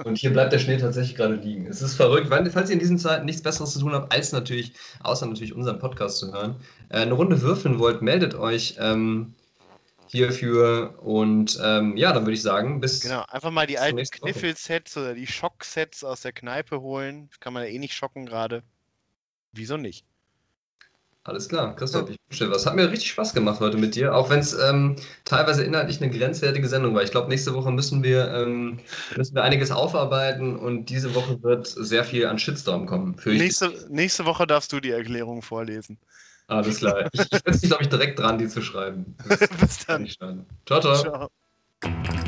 Und hier bleibt der Schnee tatsächlich gerade liegen. Es ist verrückt, falls ihr in diesen Zeiten nichts Besseres zu tun habt, als natürlich, außer natürlich unseren Podcast zu hören, äh, eine Runde würfeln wollt, meldet euch ähm, hierfür. Und ähm, ja, dann würde ich sagen, bis Genau, einfach mal die alten. Kniffel-Sets oder die Schock-Sets aus der Kneipe holen. Kann man ja eh nicht schocken gerade. Wieso nicht? Alles klar, Christoph, ich wünsche dir was. Hat mir richtig Spaß gemacht heute mit dir, auch wenn es ähm, teilweise inhaltlich eine grenzwertige Sendung war. Ich glaube, nächste Woche müssen wir, ähm, müssen wir einiges aufarbeiten und diese Woche wird sehr viel an Shitstorm kommen. Nächste, nächste Woche darfst du die Erklärung vorlesen. Alles klar. Ich, ich setze mich, glaube ich, direkt dran, die zu schreiben. Bis dann. Ciao, ciao. Ciao.